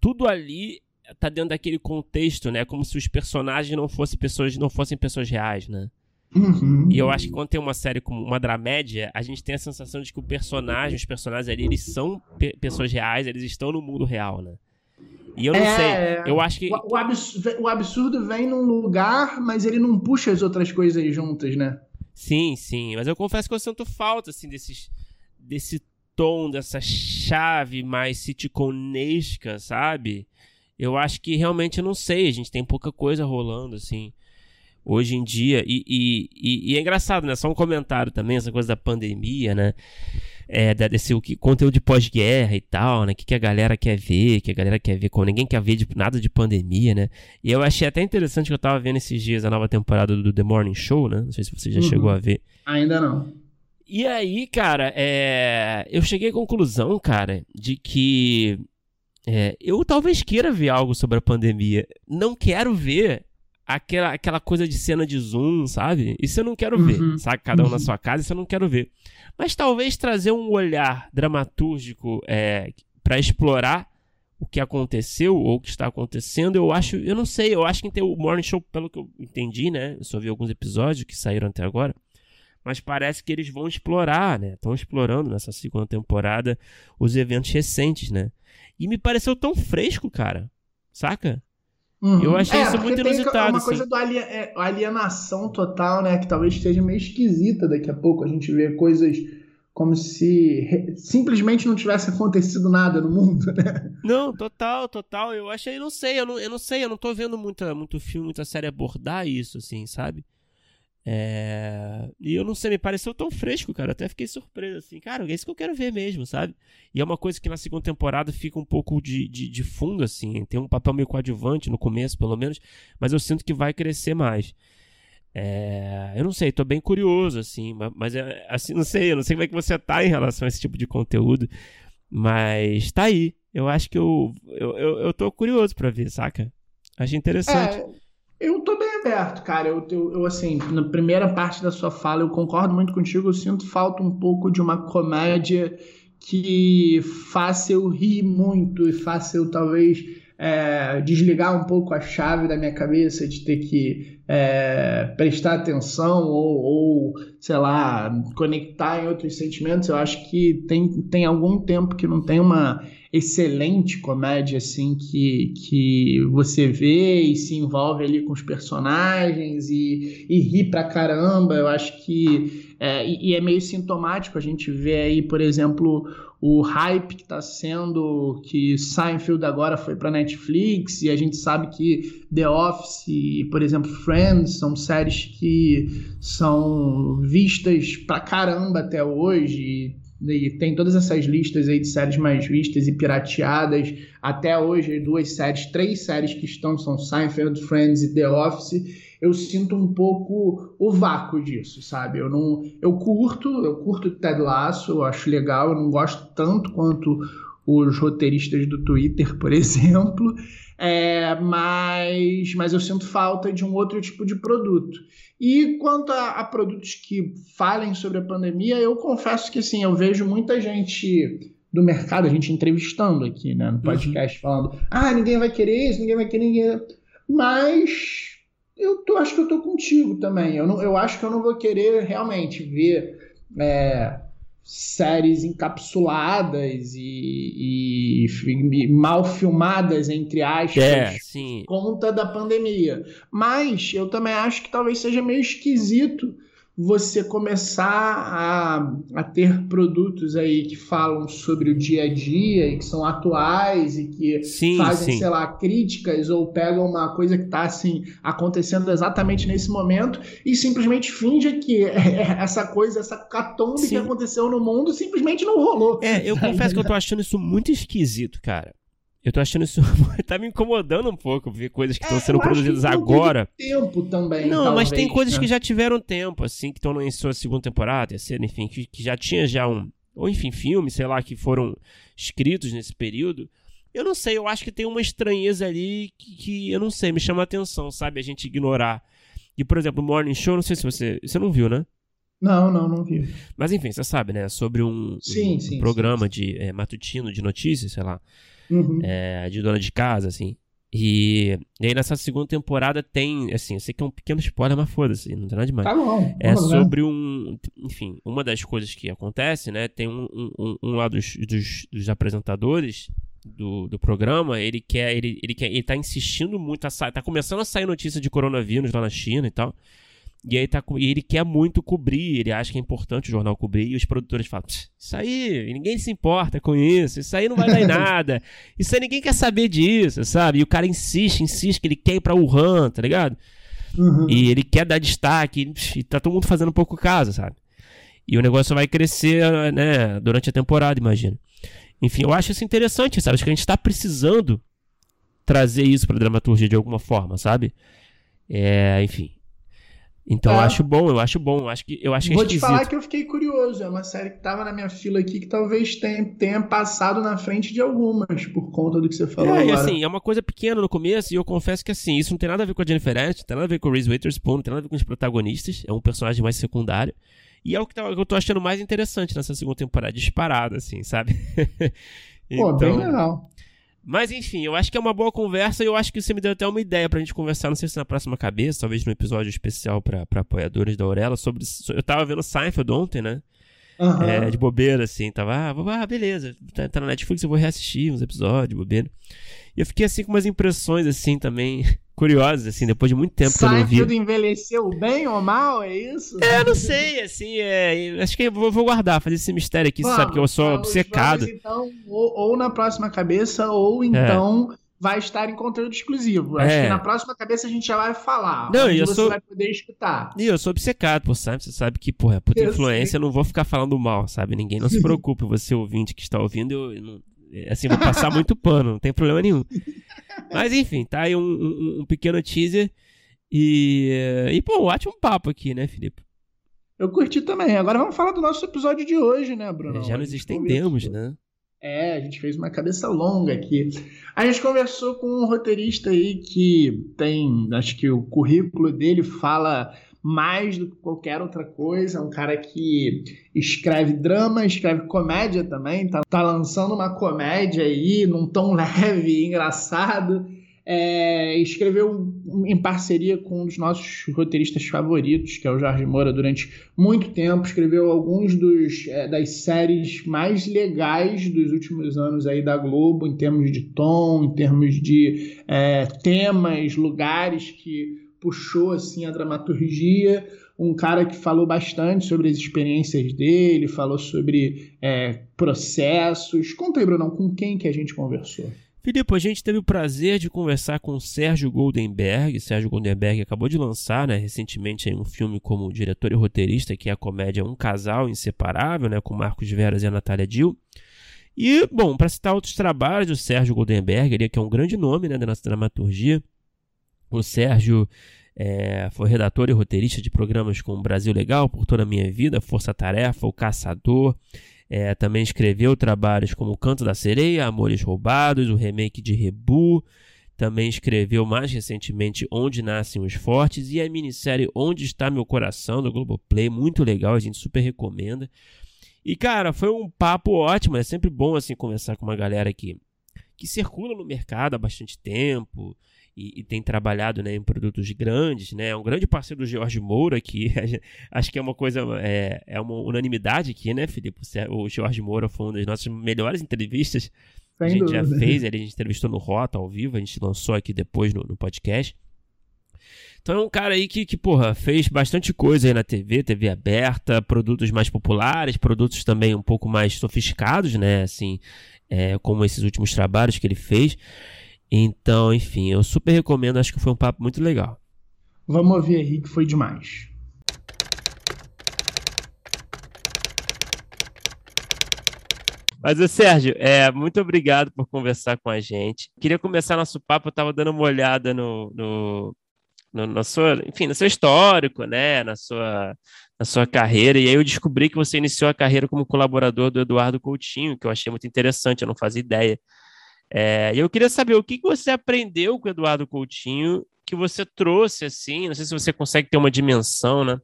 tudo ali tá dentro daquele contexto, né, como se os personagens não fossem pessoas, não fossem pessoas reais, né?
Uhum.
E eu acho que quando tem uma série como uma dramédia, a gente tem a sensação de que o personagem, os personagens ali, eles são pe pessoas reais, eles estão no mundo real, né? E eu não é, sei, eu acho que...
O, absurdo, o absurdo vem num lugar, mas ele não puxa as outras coisas juntas, né?
Sim, sim, mas eu confesso que eu sinto falta, assim, desses, desse tom, dessa chave mais sitconesca, sabe? Eu acho que realmente eu não sei, a gente tem pouca coisa rolando, assim hoje em dia. E, e, e, é engraçado, né? Só um comentário também, essa coisa da pandemia, né? É, desse o que, conteúdo de pós-guerra e tal, né? O que, que a galera quer ver, que a galera quer ver, como ninguém quer ver de, nada de pandemia, né? E eu achei até interessante que eu tava vendo esses dias a nova temporada do The Morning Show, né? Não sei se você já uhum. chegou a ver.
Ainda não.
E aí, cara, é... eu cheguei à conclusão, cara, de que é, eu talvez queira ver algo sobre a pandemia. Não quero ver aquela, aquela coisa de cena de zoom, sabe? Isso eu não quero ver,
Uhum.
sabe? Cada um
Uhum.
na sua casa, isso eu não quero ver. Mas talvez trazer um olhar dramatúrgico é, para explorar o que aconteceu ou o que está acontecendo, eu acho, eu não sei, eu acho que tem o Morning Show, pelo que eu entendi, né? Eu só vi alguns episódios que saíram até agora. Mas parece que eles vão explorar, né? Estão explorando nessa segunda temporada os eventos recentes, né? E me pareceu tão fresco, cara. Saca?
Uhum.
Eu achei isso
porque
muito
tem
inusitado,
uma
assim.
coisa do alie- é, alienação total, né? Que talvez esteja meio esquisita daqui a pouco. A gente vê coisas como se simplesmente não tivesse acontecido nada no mundo, né?
Não, total, total. Eu achei, não sei, eu não, eu não sei, eu não tô vendo muita, muito filme, muita série abordar isso, assim, sabe? É... E eu não sei, me pareceu tão fresco, cara. Até fiquei surpreso, assim. Cara, é isso que eu quero ver mesmo, sabe? E é uma coisa que na segunda temporada fica um pouco de, de, de fundo, assim. Tem um papel meio coadjuvante no começo, pelo menos. Mas eu sinto que vai crescer mais. É... Eu não sei, tô bem curioso, assim. ma- Mas, é, assim, não sei, eu não sei como é que você tá em relação a esse tipo de conteúdo. Mas tá aí. Eu acho que eu, eu, eu, eu tô curioso pra ver, saca? Achei interessante.
É, eu tô bem aberto, cara. Eu, eu, eu, assim, na primeira parte da sua fala, eu concordo muito contigo. Eu sinto falta um pouco de uma comédia que faça eu rir muito e faça eu talvez é, desligar um pouco a chave da minha cabeça de ter que é, prestar atenção ou, ou, sei lá, conectar em outros sentimentos. Eu acho que tem, tem algum tempo que não tem uma excelente comédia assim que, que você vê e se envolve ali com os personagens e, e ri pra caramba. Eu acho que é, e, e é meio sintomático a gente ver aí, por exemplo, o hype que está sendo que Seinfeld agora foi para Netflix e a gente sabe que The Office e, por exemplo, Friends são séries que são vistas pra caramba até hoje e tem todas essas listas aí de séries mais vistas e pirateadas até hoje, duas séries, três séries que estão são Seinfeld, Friends e The Office. Eu sinto um pouco o vácuo disso, sabe? Eu não, eu curto, eu curto Ted Lasso, eu acho legal, eu não gosto tanto quanto os roteiristas do Twitter, por exemplo, é, mas, mas eu sinto falta de um outro tipo de produto. E quanto a, a, produtos que falem sobre a pandemia, eu confesso que sim, eu vejo muita gente do mercado, a gente entrevistando aqui né, no podcast, uhum. falando: ah, ninguém vai querer isso, ninguém vai querer. Ninguém... Mas eu tô, acho que eu tô contigo também. Eu, não, eu acho que eu não vou querer realmente ver é, séries encapsuladas e, e, e, mal filmadas, entre aspas,
é,
conta da pandemia. Mas eu também acho que talvez seja meio esquisito você começar a, a ter produtos aí que falam sobre o dia a dia e que são atuais e que
sim,
fazem,
sim.
sei lá, críticas ou pegam uma coisa que está assim acontecendo exatamente nesse momento e simplesmente finge que essa coisa, essa catombe sim. que aconteceu no mundo simplesmente não rolou.
É, eu confesso que eu tô achando isso muito esquisito, cara. Eu tô achando isso. tá me incomodando um pouco ver coisas que estão
é,
sendo produzidas agora.
tempo também.
Não,
talvez,
mas tem coisas
né?
que já tiveram tempo, assim, que estão em sua segunda temporada, terceira, enfim, que, que já tinha já um. Ou enfim, filmes, sei lá, que foram escritos nesse período. Eu não sei, eu acho que tem uma estranheza ali que, que eu não sei, me chama a atenção, sabe? A gente ignorar. E, por exemplo, o Morning Show, não sei se você. Você não viu, né?
Não, não, não vi.
Mas enfim, você sabe, né? Sobre um,
sim,
um
sim,
programa
sim.
de é, matutino de notícias, sei lá.
Uhum.
É, de dona de casa, assim. E, e aí nessa segunda temporada tem, assim, eu sei que é um pequeno spoiler, mas foda-se, não tem nada demais.
Tá bom.
É sobre um, enfim, uma das coisas que acontece, né, tem um, um, um lá dos, dos, dos apresentadores do, do programa, ele quer, ele, ele quer, ele tá insistindo muito, a tá começando a sair notícia de coronavírus lá na China e tal, e aí tá, e ele quer muito cobrir, ele acha que é importante o jornal cobrir, e os produtores falam: Isso aí, ninguém se importa com isso, isso aí não vai dar em nada, isso aí ninguém quer saber disso, sabe? E o cara insiste, insiste que ele quer ir pra Wuhan, tá ligado?
Uhum.
E ele quer dar destaque, e tá todo mundo fazendo pouco caso, sabe? E o negócio vai crescer, né, durante a temporada, imagina. Enfim, eu acho isso interessante, sabe? Acho que a gente tá precisando trazer isso pra dramaturgia de alguma forma, sabe? É, enfim. Então é. eu acho bom, eu acho bom, eu acho que eu acho que
é
Vou
te falar que eu fiquei curioso, é uma série que tava na minha fila aqui que talvez tenha, tenha passado na frente de algumas por conta do que você falou
é,
agora.
assim, é uma coisa pequena no começo e eu confesso que assim, isso não tem nada a ver com a Jennifer Aniston, não tem nada a ver com o Reese Witherspoon, não tem nada a ver com os protagonistas, é um personagem mais secundário. E é o que tá, eu tô achando mais interessante nessa segunda temporada, disparado assim, sabe?
então, Pô, bem então, legal.
Mas enfim, eu acho que é uma boa conversa e eu acho que você me deu até uma ideia pra gente conversar, não sei se na próxima cabeça, talvez no episódio especial pra, pra apoiadores da Aurela, sobre. Eu tava vendo Seinfeld ontem, né? Uhum. É, de bobeira, assim, tava, ah, ah beleza, tá, tá, na Netflix, eu vou reassistir uns episódios, bobeira. E eu fiquei assim com umas impressões, assim, também curiosas, assim, depois de muito tempo
Seinfeld
que eu não vi.
envelheceu bem ou mal, é isso?
É, não sei, assim, é, acho que eu vou, vou guardar, fazer esse mistério aqui, vamos, sabe que eu sou vamos, obcecado.
Vamos, então, ou, ou, na próxima cabeça, ou é. então... É vai estar em conteúdo exclusivo. Acho é. que na próxima cabeça a gente já vai falar.
Não, eu
você
sou...
vai poder escutar.
E eu sou obcecado por sabe? Você sabe que, porra, por influência eu não vou ficar falando mal, sabe? Ninguém não se preocupe, você ouvinte que está ouvindo, eu, eu não... assim, vou passar muito pano, não tem problema nenhum. Mas enfim, tá aí um, um, um pequeno teaser. E, e, pô, um ótimo papo aqui, né, Felipe?
Eu curti também. Agora vamos falar do nosso episódio de hoje, né, Bruno?
É, já nos estendemos, né?
É, a gente fez uma cabeça longa aqui. A gente conversou com um roteirista aí que tem, acho que o currículo dele fala mais do que qualquer outra coisa. É um cara que escreve drama, escreve comédia também. Tá, tá lançando uma comédia aí num tom leve engraçado é, escreveu em parceria com um dos nossos roteiristas favoritos, que é o Jorge Moura, durante muito tempo. Escreveu alguns dos, é, das séries mais legais dos últimos anos aí da Globo, em termos de tom, em termos de é, temas, lugares que puxou assim a dramaturgia. Um cara que falou bastante sobre as experiências dele, falou sobre é, processos. Conta aí, Brunão, com quem que a gente conversou?
Filipe, a gente teve o prazer de conversar com Sérgio Goldenberg. Sérgio Goldenberg acabou de lançar né, recentemente um filme como diretor e roteirista, que é a comédia Um Casal Inseparável, né, com Marcos Veras e a Natália Dill. E, bom, para citar outros trabalhos do Sérgio Goldenberg, ele, que é um grande nome né, da nossa dramaturgia, o Sérgio é, foi redator e roteirista de programas como Brasil Legal, Por Toda a Minha Vida, Força Tarefa, O Caçador. É, também escreveu trabalhos como O Canto da Sereia, Amores Roubados, o remake de Rebu. Também escreveu mais recentemente Onde Nascem os Fortes e a minissérie Onde Está Meu Coração, do Globoplay. Muito legal, a gente super recomenda. E, cara, foi um papo ótimo. É sempre bom, assim, conversar com uma galera que, que circula no mercado há bastante tempo e, e, tem trabalhado né, em produtos grandes, né? É um grande parceiro do George Moura, que acho que é uma coisa, é, é uma unanimidade aqui, né, Felipe? O George Moura foi uma das nossas melhores entrevistas que a gente dúvida. já fez, a gente entrevistou no Rota ao vivo, a gente lançou aqui depois no, no podcast. Então é um cara aí que, que, porra, fez bastante coisa aí na TV, TV aberta, produtos mais populares, produtos também um pouco mais sofisticados, né? Assim, é, como esses últimos trabalhos que ele fez. Então, enfim, eu super recomendo, acho que foi um papo muito legal.
Vamos ouvir aí que foi demais.
Mas, o Sérgio, é, muito obrigado por conversar com a gente. Queria começar nosso papo, eu estava dando uma olhada no, no, no, na sua, enfim, no seu histórico, né, na sua, na sua carreira, e aí eu descobri que você iniciou a carreira como colaborador do Eduardo Coutinho, que eu achei muito interessante, eu não fazia ideia. É, eu queria saber o que, você aprendeu com o Eduardo Coutinho, que você trouxe assim, não sei se você consegue ter uma dimensão, né?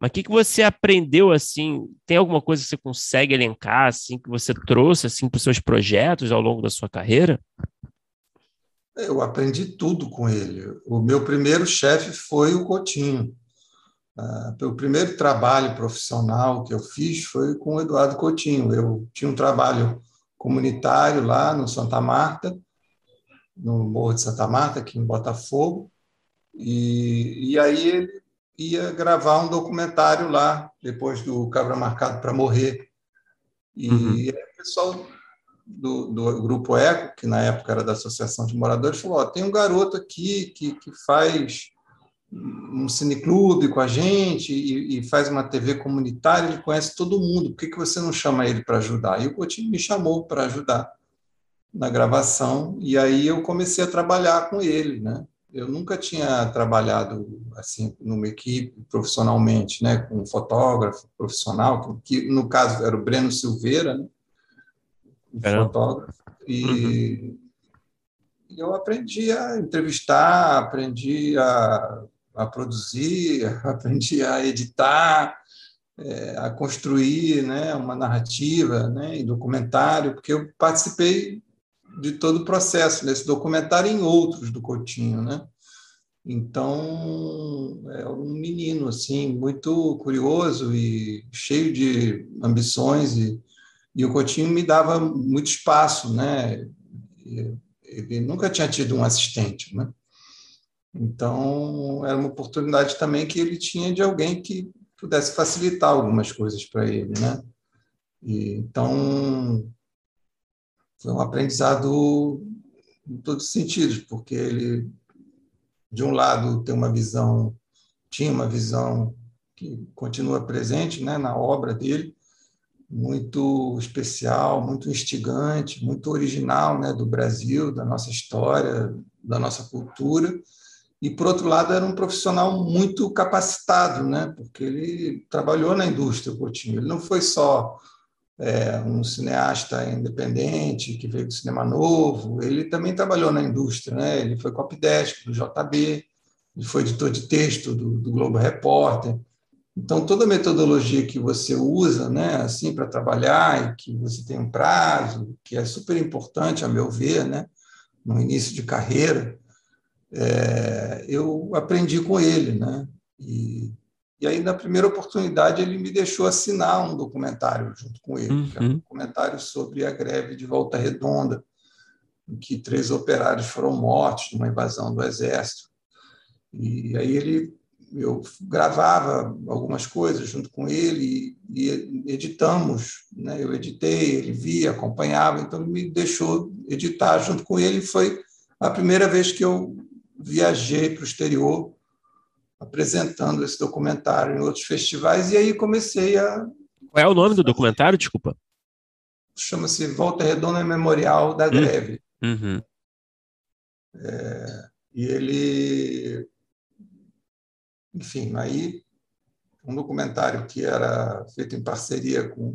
Mas o que, que você aprendeu assim? Tem alguma coisa que você consegue elencar assim que você trouxe assim para os seus projetos ao longo da sua carreira?
Eu aprendi tudo com ele. O meu primeiro chefe foi o Coutinho. Uh, o primeiro trabalho profissional que eu fiz foi com o Eduardo Coutinho. Eu tinha um trabalho comunitário lá no Santa Marta, no Morro de Santa Marta, aqui em Botafogo. E, e aí ele ia gravar um documentário lá, depois do Cabra Marcado para Morrer. E uhum. o pessoal do, do, Grupo Eco, que na época era da Associação de Moradores, falou: oh, tem um garoto aqui que, que faz um cineclube com a gente e, e, faz uma TV comunitária, ele conhece todo mundo, por que, que você não chama ele para ajudar? E o Coutinho me chamou para ajudar na gravação, e aí eu comecei a trabalhar com ele, né? eu nunca tinha trabalhado assim numa equipe profissionalmente, né, com um fotógrafo profissional, que no caso era o Breno Silveira, né, um fotógrafo, e uhum. eu aprendi a entrevistar, aprendi a, a produzir, aprendi a editar, é, a construir, né, uma narrativa, né, em documentário, porque eu participei de todo o processo, nesse documentário e em outros do Coutinho, né? Então, é um menino, assim, muito curioso e cheio de ambições e, e o Coutinho me dava muito espaço, né? Ele nunca tinha tido um assistente, né? Então, era uma oportunidade também que ele tinha de alguém que pudesse facilitar algumas coisas para ele, né? E, então, foi um aprendizado em todos os sentidos, porque ele, de um lado, tem uma visão, tinha uma visão que continua presente né, na obra dele, muito especial, muito instigante, muito original né, do Brasil, da nossa história, da nossa cultura. E, por outro lado, era um profissional muito capacitado, né, porque ele trabalhou na indústria, Coutinho. Ele não foi só é, um cineasta independente que veio do cinema novo. Ele também trabalhou na indústria, né? Ele foi copydesk do JB, ele foi editor de texto do, do Globo Repórter. Então toda metodologia que você usa, né, assim para trabalhar e que você tem um prazo, que é super importante a meu ver, né, no início de carreira, é, eu aprendi com ele, né? E e aí, na primeira oportunidade, ele me deixou assinar um documentário junto com ele, uhum. que é um documentário sobre a greve de Volta Redonda, em que três operários foram mortos numa invasão do Exército. E aí ele, eu gravava algumas coisas junto com ele e, editamos. Né? Eu editei, ele via, acompanhava, então ele me deixou editar junto com ele. Foi a primeira vez que eu viajei para o exterior apresentando esse documentário em outros festivais, e aí comecei a.
Qual é o nome do documentário, desculpa?
Chama-se Volta Redonda Memorial da hum. Greve.
Uhum.
É, e ele. Enfim, aí um documentário que era feito em parceria com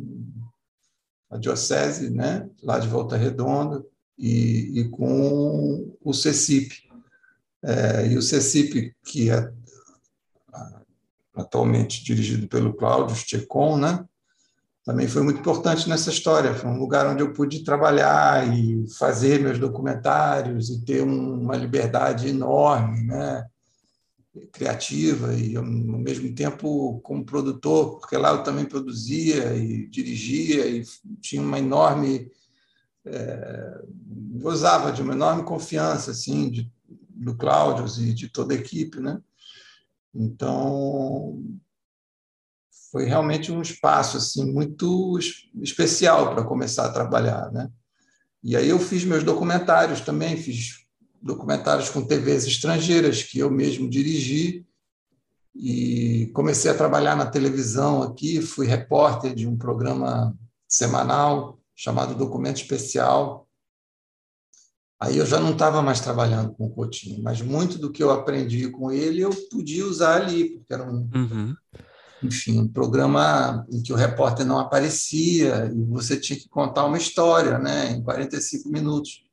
a Diocese, né, lá de Volta Redonda, e, e com o CECIP. É, e o CECIP, que é atualmente dirigido pelo Cláudio Checon, né? também foi muito importante nessa história. Foi um lugar onde eu pude trabalhar e fazer meus documentários e ter uma liberdade enorme, né? criativa e, ao mesmo tempo, como produtor, porque lá eu também produzia e dirigia e tinha uma enorme. É, gozava de uma enorme confiança assim, de, do Cláudio e de toda a equipe. Né? Então, foi realmente um espaço assim muito especial para começar a trabalhar, né? E aí eu fiz meus documentários também, fiz documentários com TVs estrangeiras que eu mesmo dirigi e comecei a trabalhar na televisão aqui, fui repórter de um programa semanal chamado Documento Especial, Aí eu já não estava mais trabalhando com o Coutinho, mas muito do que eu aprendi com ele eu podia usar ali, porque era um, uhum. enfim, um programa em que o repórter não aparecia e você tinha que contar uma história, né, em 45 minutos.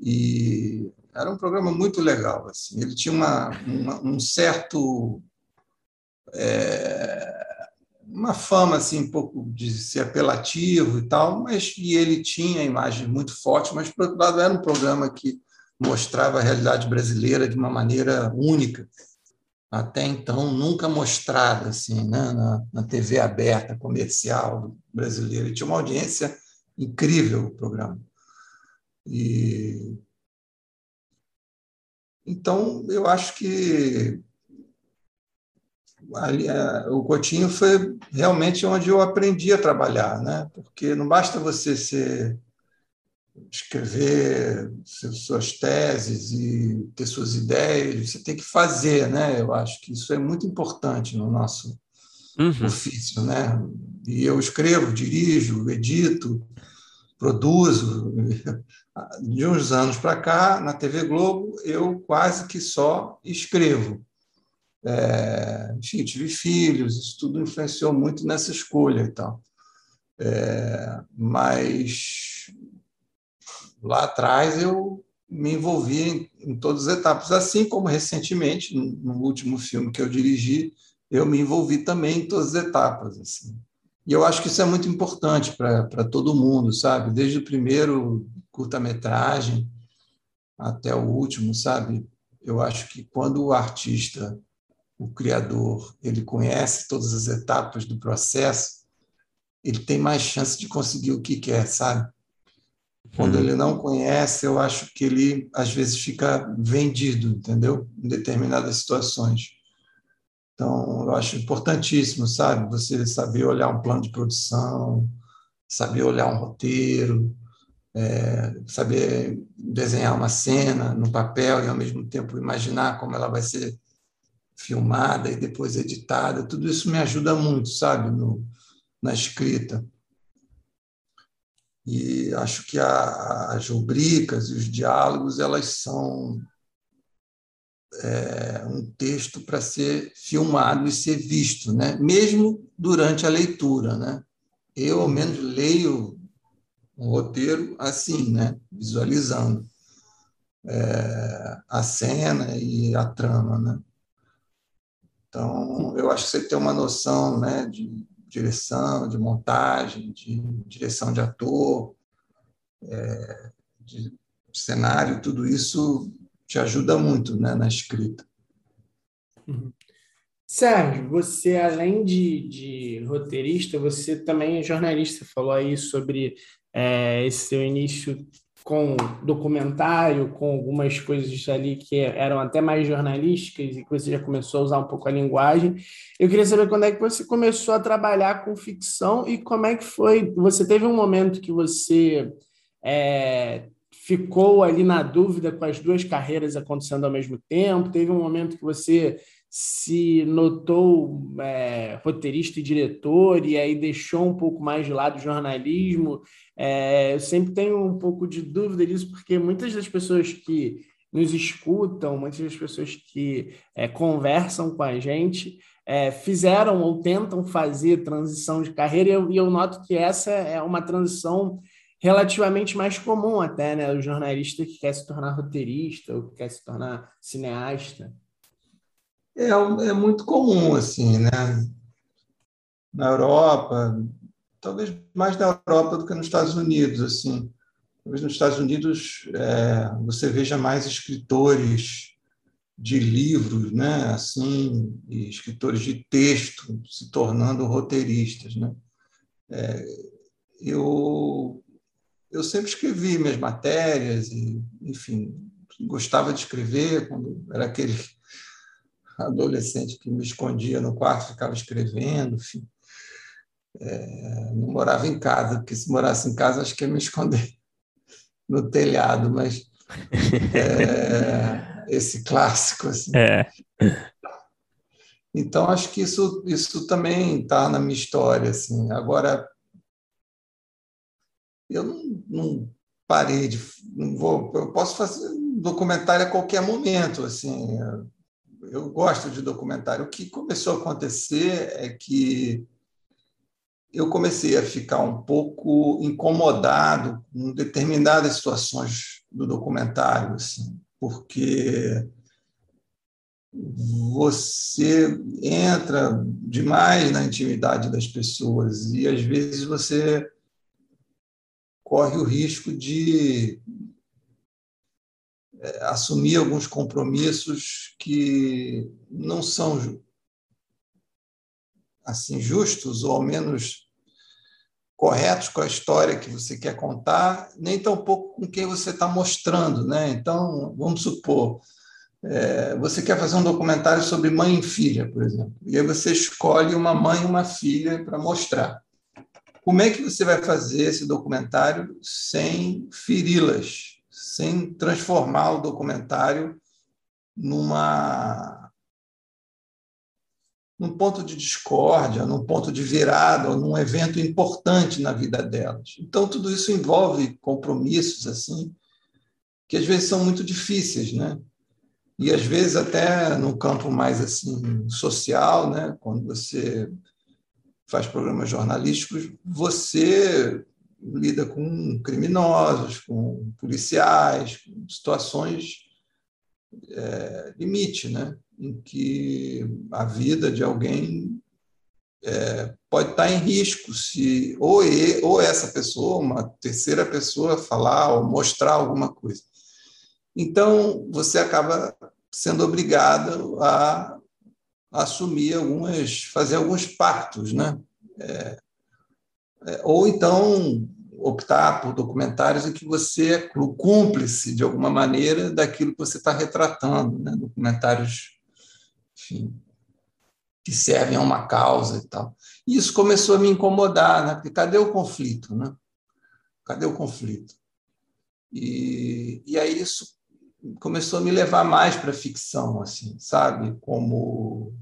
E era um programa muito legal, assim. Ele tinha uma, uma um certo é, uma fama assim um pouco de ser apelativo e tal, mas e ele tinha imagens muito fortes, mas por outro lado era um programa que mostrava a realidade brasileira de uma maneira única, até então nunca mostrada assim, né? na, na TV aberta comercial brasileira. Ele tinha uma audiência incrível o programa. E então eu acho que ali, é, o Coutinho foi realmente onde eu aprendi a trabalhar, né? porque não basta você ser, escrever suas teses e ter suas ideias, você tem que fazer, né? Eu acho que isso é muito importante no nosso uhum. ofício, né? E eu escrevo, dirijo, edito, produzo. De uns anos para cá, na TV Globo, eu quase que só escrevo. É, enfim, tive filhos, isso tudo influenciou muito nessa escolha e tal. É, mas lá atrás eu me envolvi em, em, todas as etapas, assim como recentemente, no, no, último filme que eu dirigi, eu me envolvi também em todas as etapas. Assim. E eu acho que isso é muito importante para todo mundo, sabe? Desde o primeiro curta-metragem até o último, sabe? Eu acho que quando o artista, o criador, ele conhece todas as etapas do processo, ele tem mais chance de conseguir o que quer, sabe? Quando uhum. ele não conhece, eu acho que ele às vezes fica vendido, entendeu? Em determinadas situações. Então, eu acho importantíssimo, sabe? Você saber olhar um plano de produção, saber olhar um roteiro, é, saber desenhar uma cena no papel e, ao mesmo tempo, imaginar como ela vai ser filmada e depois editada. Tudo isso me ajuda muito, sabe? No, na escrita. E acho que a, as rubricas e os diálogos elas são é, um texto para ser filmado e ser visto, né? mesmo durante a leitura. Né? Eu, ao menos, leio um roteiro assim, né? visualizando é, a cena e a trama. Né? Então, eu acho que você tem uma noção né, de direção, de montagem, de direção de ator, é, de cenário, tudo isso te ajuda muito né, na escrita.
Uhum. Sérgio, você além de, de, roteirista, você também é jornalista. Falou aí sobre é, esse seu início com documentário, com algumas coisas ali que eram até mais jornalísticas e que você já começou a usar um pouco a linguagem. Eu queria saber quando é que você começou a trabalhar com ficção e como é que foi. Você teve um momento que você é, ficou ali na dúvida com as duas carreiras acontecendo ao mesmo tempo? Teve um momento que você se notou é, roteirista e diretor e aí deixou um pouco mais de lado o jornalismo? É, eu sempre tenho um pouco de dúvida disso, porque muitas das pessoas que nos escutam, muitas das pessoas que é, conversam com a gente é, fizeram ou tentam fazer transição de carreira, e eu, e eu noto que essa é uma transição relativamente mais comum até, né? O jornalista que quer se tornar roteirista ou que quer se tornar cineasta.
É, é muito comum, assim, né? Na Europa, talvez mais na Europa do que nos Estados Unidos, assim. Talvez nos Estados Unidos é, você veja mais escritores de livros, né? Assim, e escritores de texto se tornando roteiristas, né? É, eu eu sempre escrevi minhas matérias e, enfim, gostava de escrever quando era aquele adolescente que me escondia no quarto, ficava escrevendo, enfim. É, não morava em casa, porque se morasse em casa, acho que ia me esconder no telhado, mas é, esse clássico. Assim.
É.
Então, acho que isso, isso também está na minha história. Assim. Agora, eu não, não parei de. Não vou, eu posso fazer documentário a qualquer momento. Assim, eu gosto de documentário. O que começou a acontecer é que eu comecei a ficar um pouco incomodado com determinadas situações do documentário, assim, porque você entra demais na intimidade das pessoas e às vezes você corre o risco de assumir alguns compromissos que não são assim justos ou ao menos corretos com a história que você quer contar, nem tampouco com quem você está mostrando, né? Então, vamos supor, é, você quer fazer um documentário sobre mãe e filha, por exemplo, e aí você escolhe uma mãe e uma filha para mostrar. Como é que você vai fazer esse documentário sem feri-las, sem transformar o documentário numa num ponto de discórdia, num ponto de virada, num evento importante na vida delas. Então, tudo isso envolve compromissos assim, que às vezes são muito difíceis, né? E às vezes até no campo mais assim social, né? Quando você faz programas jornalísticos, você lida com criminosos, com policiais, com situações é, limite, né? em que a vida de alguém é, pode estar em risco se ou, ele, ou essa pessoa, uma terceira pessoa, falar ou mostrar alguma coisa. Então, você acaba sendo obrigado a assumir algumas, fazer alguns pactos, né? É, ou então optar por documentários em que você é cúmplice, de alguma maneira, daquilo que você está retratando, né? documentários enfim, que servem a uma causa e tal. E isso começou a me incomodar, né? porque cadê o conflito? Né? Cadê o conflito? E, e aí isso começou a me levar mais para a ficção, assim, sabe? Como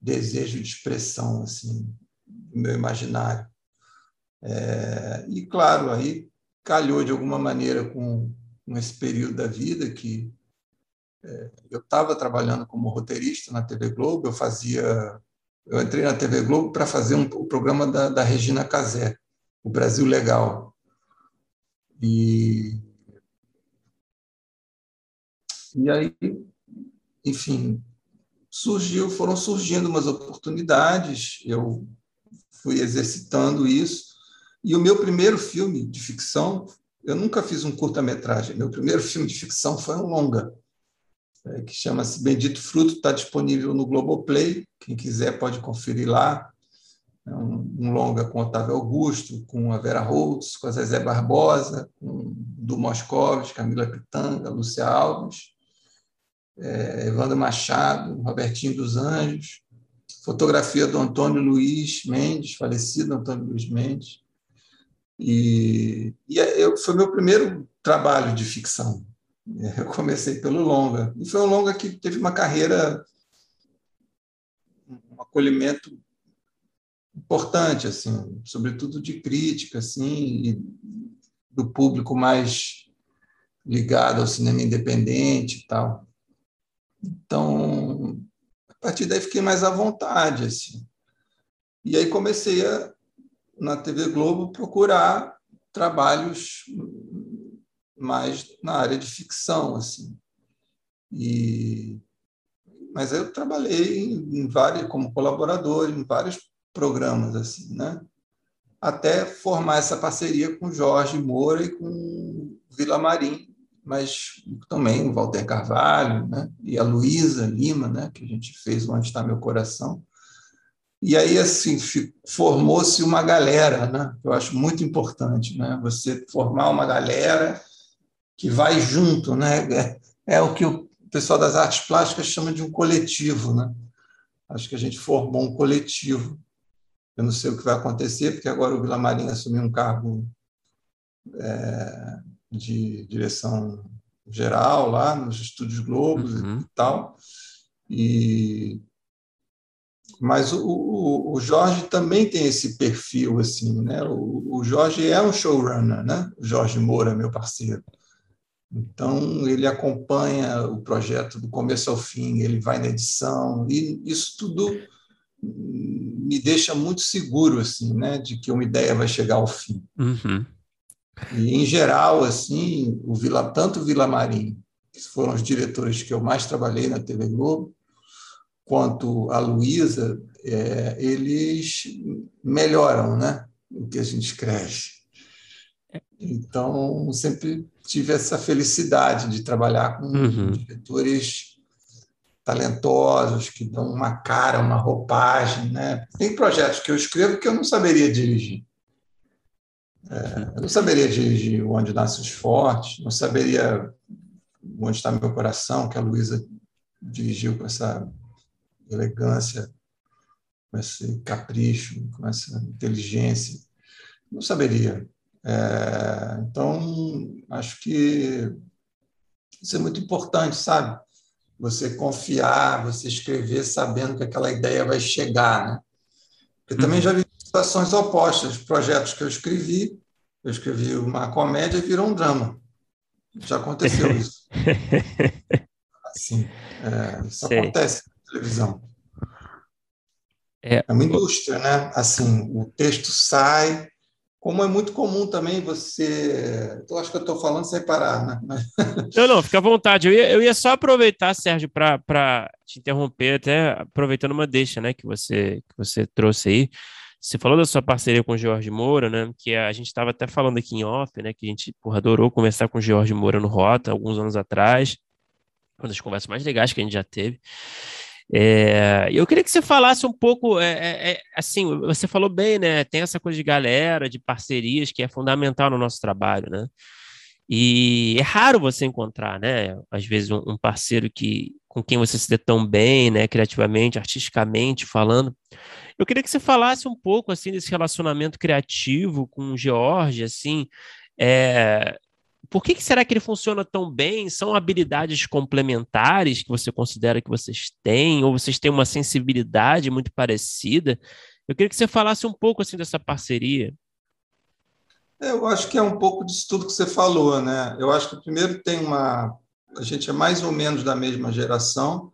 desejo de expressão, assim, do meu imaginário. É, e, claro, aí calhou de alguma maneira com, com esse período da vida que é, eu estava trabalhando como roteirista na TV Globo, eu fazia. Eu entrei na TV Globo para fazer um, o programa da, da Regina Casé, o Brasil Legal. E, e aí, enfim, surgiu, foram surgindo umas oportunidades, eu fui exercitando isso. E o meu primeiro filme de ficção, eu nunca fiz um curta-metragem, meu primeiro filme de ficção foi um longa, é, que chama-se Bendito Fruto, está disponível no Globoplay, quem quiser pode conferir lá. É um, longa com Otávio Augusto, com a Vera Holtz, com a Zezé Barbosa, com do Moscovis, Camila Pitanga, Lúcia Alves, é, Evandro Machado, Robertinho dos Anjos, fotografia do Antônio Luiz Mendes, falecido Antônio Luiz Mendes. E, e eu, foi meu primeiro trabalho de ficção. Eu comecei pelo longa. E foi um longa que teve uma carreira, um acolhimento importante, assim, sobretudo de crítica, assim, do público mais ligado ao cinema independente e tal. Então, a partir daí fiquei mais à vontade, assim. E aí comecei a, na TV Globo, procurar trabalhos mais na área de ficção, assim. E mas eu trabalhei em, vários como colaborador em vários programas assim, né? Até formar essa parceria com Jorge Moura e com Vila Marim, mas também o Walter Carvalho, né? E a Luísa Lima, né, que a gente fez Onde está meu coração. E aí assim formou-se uma galera, né? Eu acho muito importante, né? Você formar uma galera que vai junto, né? É, é, o que o pessoal das artes plásticas chama de um coletivo, né? Acho que a gente formou um coletivo. Eu não sei o que vai acontecer, porque agora o Vila Marinha assumiu um cargo é, de direção geral lá nos Estúdios Globos uhum. e tal. E mas o, o, o, Jorge também tem esse perfil assim, né? O, o Jorge é um showrunner, né? O Jorge Moura, meu parceiro. Então, ele acompanha o projeto do começo ao fim, ele vai na edição, e isso tudo me deixa muito seguro assim, né, de que uma ideia vai chegar ao fim.
Uhum.
E em geral, assim, o Vila, tanto o Vila Marim, que foram os diretores que eu mais trabalhei na TV Globo, quanto a Luísa, é, eles melhoram, né, o que a gente escreve. Então, sempre tive essa felicidade de trabalhar com uhum. diretores talentosos, que dão uma cara, uma roupagem. Né? Tem projetos que eu escrevo que eu não saberia dirigir. É, eu não saberia dirigir Onde Nascem os Fortes, não saberia Onde Está Meu Coração, que a Luísa dirigiu com essa elegância, com esse capricho, com essa inteligência. Não saberia. É, então, acho que isso é muito importante, sabe? você confiar, você escrever sabendo que aquela ideia vai chegar, né? Eu também uhum. já vi situações opostas, projetos que eu escrevi, eu escrevi uma comédia e virou um drama. Já aconteceu isso. Assim, é, isso Sei. acontece televisão. É, é uma indústria, né? Assim, o texto sai, como é muito comum também você. Eu acho que eu estou falando sem parar, né?
Não, não, fica à vontade. Eu ia, eu ia só aproveitar, Sérgio, para te interromper, até aproveitando uma deixa né, que, você, que você trouxe aí. Você falou da sua parceria com o Jorge Moura, né? Que a gente estava até falando aqui em off, né? Que a gente porra, adorou conversar com o Jorge Moura no Rota alguns anos atrás. Uma das conversas mais legais que a gente já teve. É, eu queria que você falasse um pouco, é, é, é, assim, você falou bem, né? Tem essa coisa de galera, de parcerias que é fundamental no nosso trabalho, né? E é raro você encontrar, né? Às vezes um, um parceiro que com quem você se dê tão bem, né? Criativamente, artisticamente falando. Eu queria que você falasse um pouco assim desse relacionamento criativo com o George, assim, é, por que, que, será que ele funciona tão bem? São habilidades complementares que você considera que vocês têm, ou vocês têm uma sensibilidade muito parecida? Eu queria que você falasse um pouco assim dessa parceria.
Eu acho que é um pouco disso tudo que você falou, né? Eu acho que primeiro tem uma. A gente é mais ou menos da mesma geração.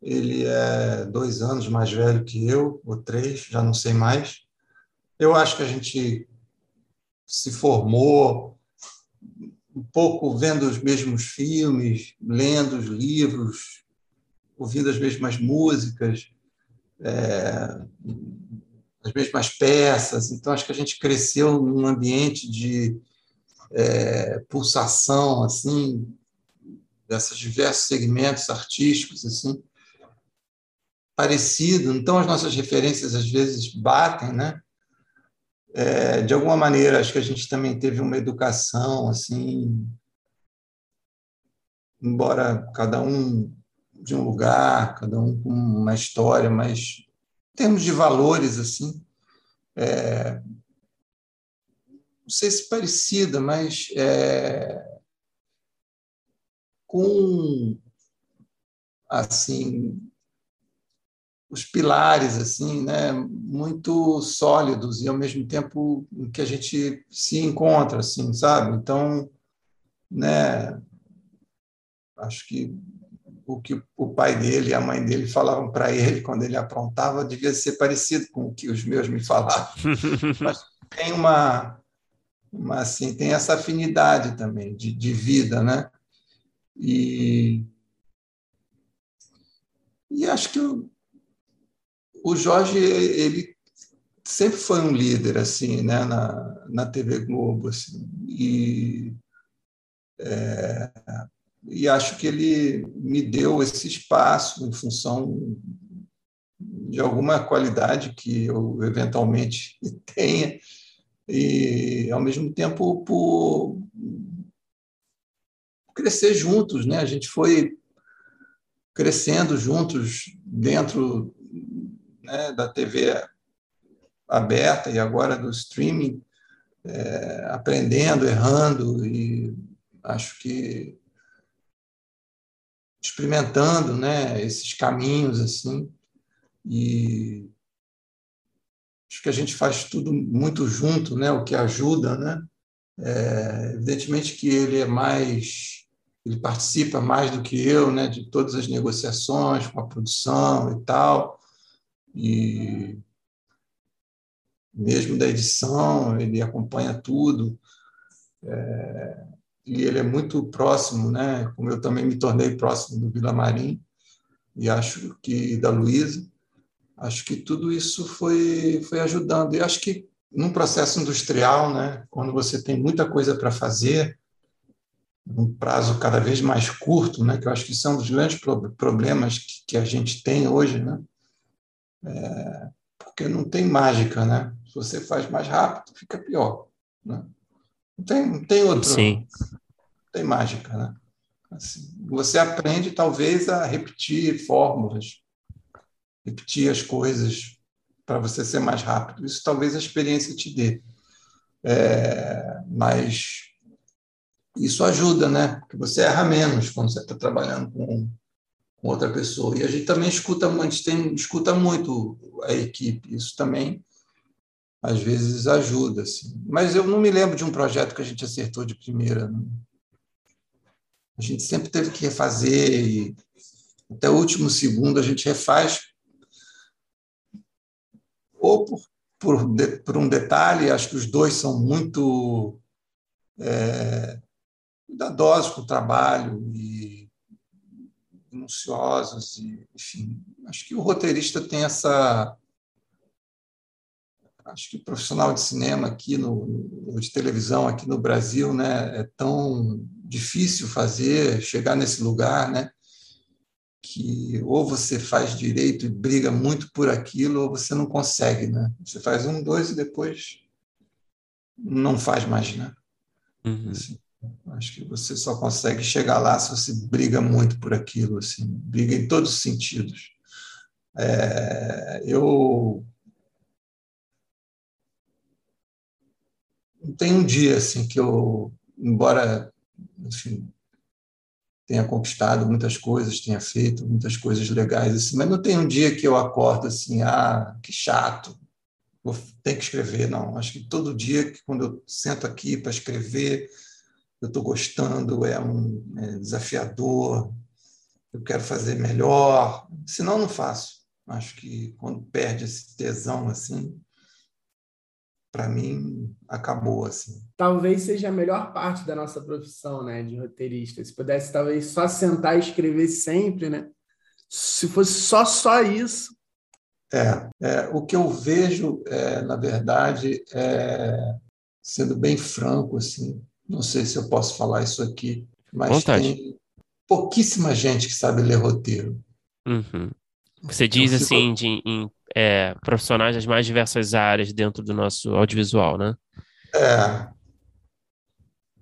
Ele é dois anos mais velho que eu, ou três, já não sei mais. Eu acho que a gente se formou um pouco vendo os mesmos filmes, lendo os livros, ouvindo as mesmas músicas, é, as mesmas peças. Então, acho que a gente cresceu num ambiente de é, pulsação, assim, desses diversos segmentos artísticos, assim, parecido. Então, as nossas referências às vezes batem, né? É, de alguma maneira, acho que a gente também teve uma educação, assim, embora cada um de um lugar, cada um com uma história, mas em termos de valores, assim, é, não sei se parecida, mas é, com assim os pilares assim, né, muito sólidos e ao mesmo tempo que a gente se encontra assim, sabe? Então, né, acho que o que o pai dele e a mãe dele falavam para ele quando ele aprontava devia ser parecido com o que os meus me falavam. Mas tem uma, uma assim, tem essa afinidade também de, de vida, né? E e acho que o Jorge ele sempre foi um líder assim, né, na, na TV Globo assim, e é, e acho que ele me deu esse espaço em função de alguma qualidade que eu eventualmente tenha e ao mesmo tempo por crescer juntos, né? A gente foi crescendo juntos dentro né, da TV aberta e agora do streaming, é, aprendendo, errando e acho que experimentando, né, esses caminhos assim e acho que a gente faz tudo muito junto, né, o que ajuda, né. É, evidentemente que ele é mais ele participa mais do que eu, né, de todas as negociações com a produção e tal e mesmo da edição, ele acompanha tudo. É, e ele é muito próximo, né? Como eu também me tornei próximo do Vila Marim e acho que da Luísa, acho que tudo isso foi foi ajudando. E acho que num processo industrial, né? Quando você tem muita coisa para fazer, num prazo cada vez mais curto, né? Que eu acho que são é dos grandes problemas que, que a gente tem hoje, né? É, porque não tem mágica, né? Se você faz mais rápido, fica pior. Né? Não, tem, não tem outro.
Sim.
Não tem mágica, né? Assim, você aprende, talvez, a repetir fórmulas, repetir as coisas para você ser mais rápido. Isso talvez a experiência te dê. É, mas isso ajuda, né? Porque você erra menos quando você está trabalhando com, com outra pessoa. E a gente também escuta, tem, escuta muito a equipe. Isso também às vezes ajuda. Assim. Mas eu não me lembro de um projeto que a gente acertou de primeira. A gente sempre teve que refazer e até o último segundo a gente refaz ou por, por, por um detalhe, acho que os dois são muito é, cuidadosos com o trabalho e minuciosos, e, enfim, acho que o roteirista tem essa acho que o profissional de cinema aqui no, de televisão aqui no Brasil, né, é tão difícil fazer chegar nesse lugar, né, que ou você faz direito e briga muito por aquilo, ou você não consegue, né? Você faz um, dois e depois não faz mais, né? Uhum. Assim, acho que você só consegue chegar lá se você briga muito por aquilo, assim, briga em todos os sentidos. É, eu tem um dia assim que eu, embora enfim, tenha conquistado muitas coisas, tenha feito muitas coisas legais, assim, mas não tem um dia que eu acordo assim, ah, que chato, ter que escrever, não. Acho que todo dia que quando eu sento aqui para escrever, eu estou gostando, é um é desafiador, eu quero fazer melhor, senão não faço. Acho que quando perde esse tesão assim, para mim acabou assim.
Talvez seja a melhor parte da nossa profissão, né, de roteirista. Se pudesse talvez só sentar e escrever sempre, né? Se fosse só só isso.
É, é o que eu vejo, é, na verdade, é, sendo bem franco assim, não sei se eu posso falar isso aqui, mas Vontade. tem pouquíssima gente que sabe ler roteiro.
Uhum. Você diz então, assim, de, em é, profissionais das mais diversas áreas dentro do nosso audiovisual, né?
É.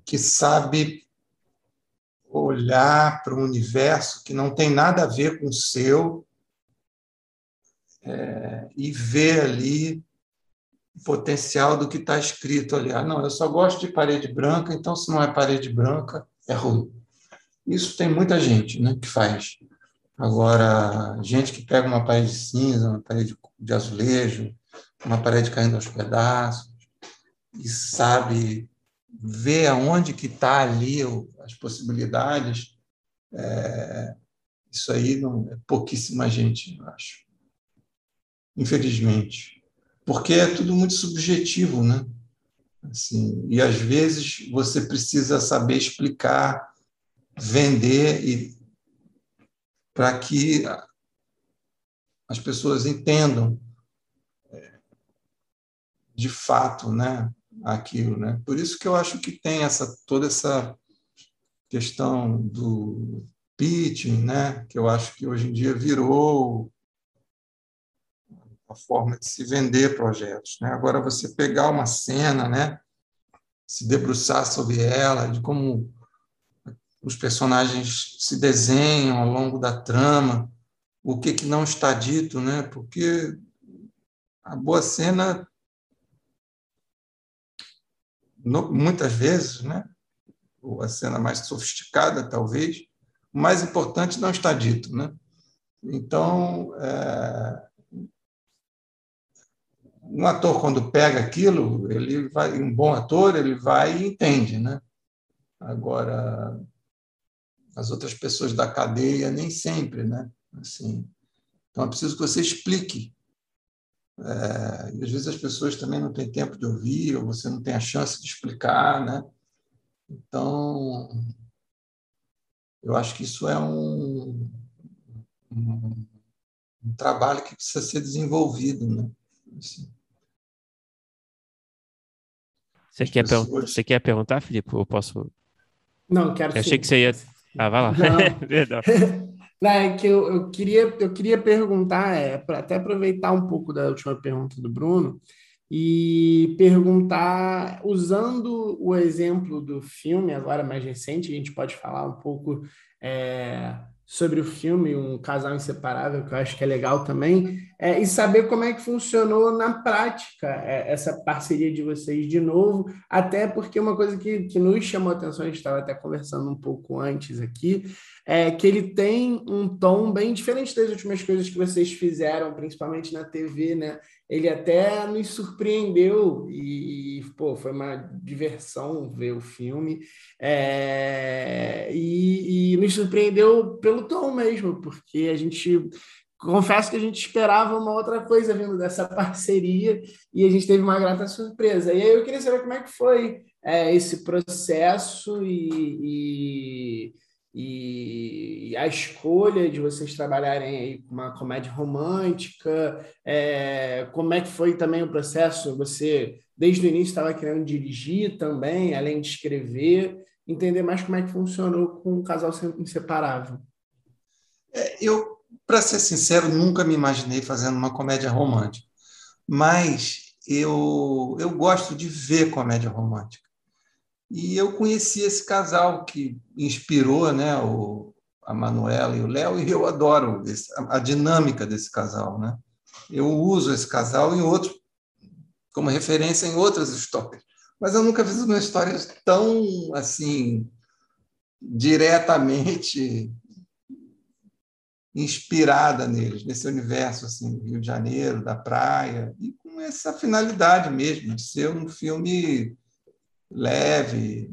Que sabe olhar para um universo que não tem nada a ver com o seu é, e ver ali potencial do que está escrito ali. Ah, não, eu só gosto de parede branca, então se não é parede branca, é ruim. Isso tem muita gente né, que faz. Agora, gente que pega uma parede cinza, uma parede de azulejo, uma parede caindo aos pedaços, e sabe ver aonde que está ali as possibilidades, é, isso aí não é pouquíssima gente, eu acho. Infelizmente. Porque é tudo muito subjetivo, né? Assim, e às vezes você precisa saber explicar, vender e para que as pessoas entendam é, de fato, né, aquilo, né? Por isso que eu acho que tem essa toda essa questão do pitching, né, que eu acho que hoje em dia virou a forma de se vender projetos, né? Agora você pegar uma cena, né, se debruçar sobre ela, de como os personagens se desenham ao longo da trama, o que, que não está dito, né? Porque a boa cena, muitas vezes, né? Ou a cena mais sofisticada, talvez, o mais importante não está dito, né? Então, é... um ator quando pega aquilo, ele vai, um bom ator, ele vai e entende, né? Agora, as outras pessoas da cadeia nem sempre, né? Assim, então é preciso que você explique. É, e às vezes as pessoas também não têm tempo de ouvir, ou você não tem a chance de explicar, né? Então, eu acho que isso é um, um, um trabalho que precisa ser desenvolvido, né? Assim.
Você quer, pessoas... você quer perguntar, Felipe? Eu posso.
Não, quero.
Eu achei que você ia ah, vai lá.
Não. é que eu, eu, queria, eu queria perguntar, é, para até aproveitar um pouco da última pergunta do Bruno, e perguntar, usando o exemplo do filme, agora mais recente, a gente pode falar um pouco é, sobre o filme Um Casal Inseparável, que eu acho que é legal também, é, e saber como é que funcionou na prática é, essa parceria de vocês de novo, até porque uma coisa que, que nos chamou a atenção, a gente estava até conversando um pouco antes aqui,
é que ele tem um tom bem diferente das últimas coisas que vocês fizeram, principalmente na TV, né? Ele até nos surpreendeu e, pô, foi uma diversão ver o filme. É, e, e nos surpreendeu pelo tom mesmo, porque a gente confesso que a gente esperava uma outra coisa vindo dessa parceria e a gente teve uma grata surpresa. E aí eu queria saber como é que foi é, esse processo e, e, e, a escolha de vocês trabalharem aí com uma comédia romântica. É, como é que foi também o processo? Você, desde o início, estava querendo dirigir também, além de escrever. Entender mais como é que funcionou com um casal inseparável.
É, eu para ser sincero, nunca me imaginei fazendo uma comédia romântica, mas eu, eu gosto de ver comédia romântica. E eu conheci esse casal que inspirou né, o, a Manuela e o Léo, e eu adoro esse, a, a, dinâmica desse casal. Né? Eu uso esse casal em outros, como referência em outras histórias, mas eu nunca fiz uma história tão assim diretamente inspirada neles, nesse universo assim, Rio de Janeiro, da praia, e com essa finalidade mesmo, de ser um filme leve,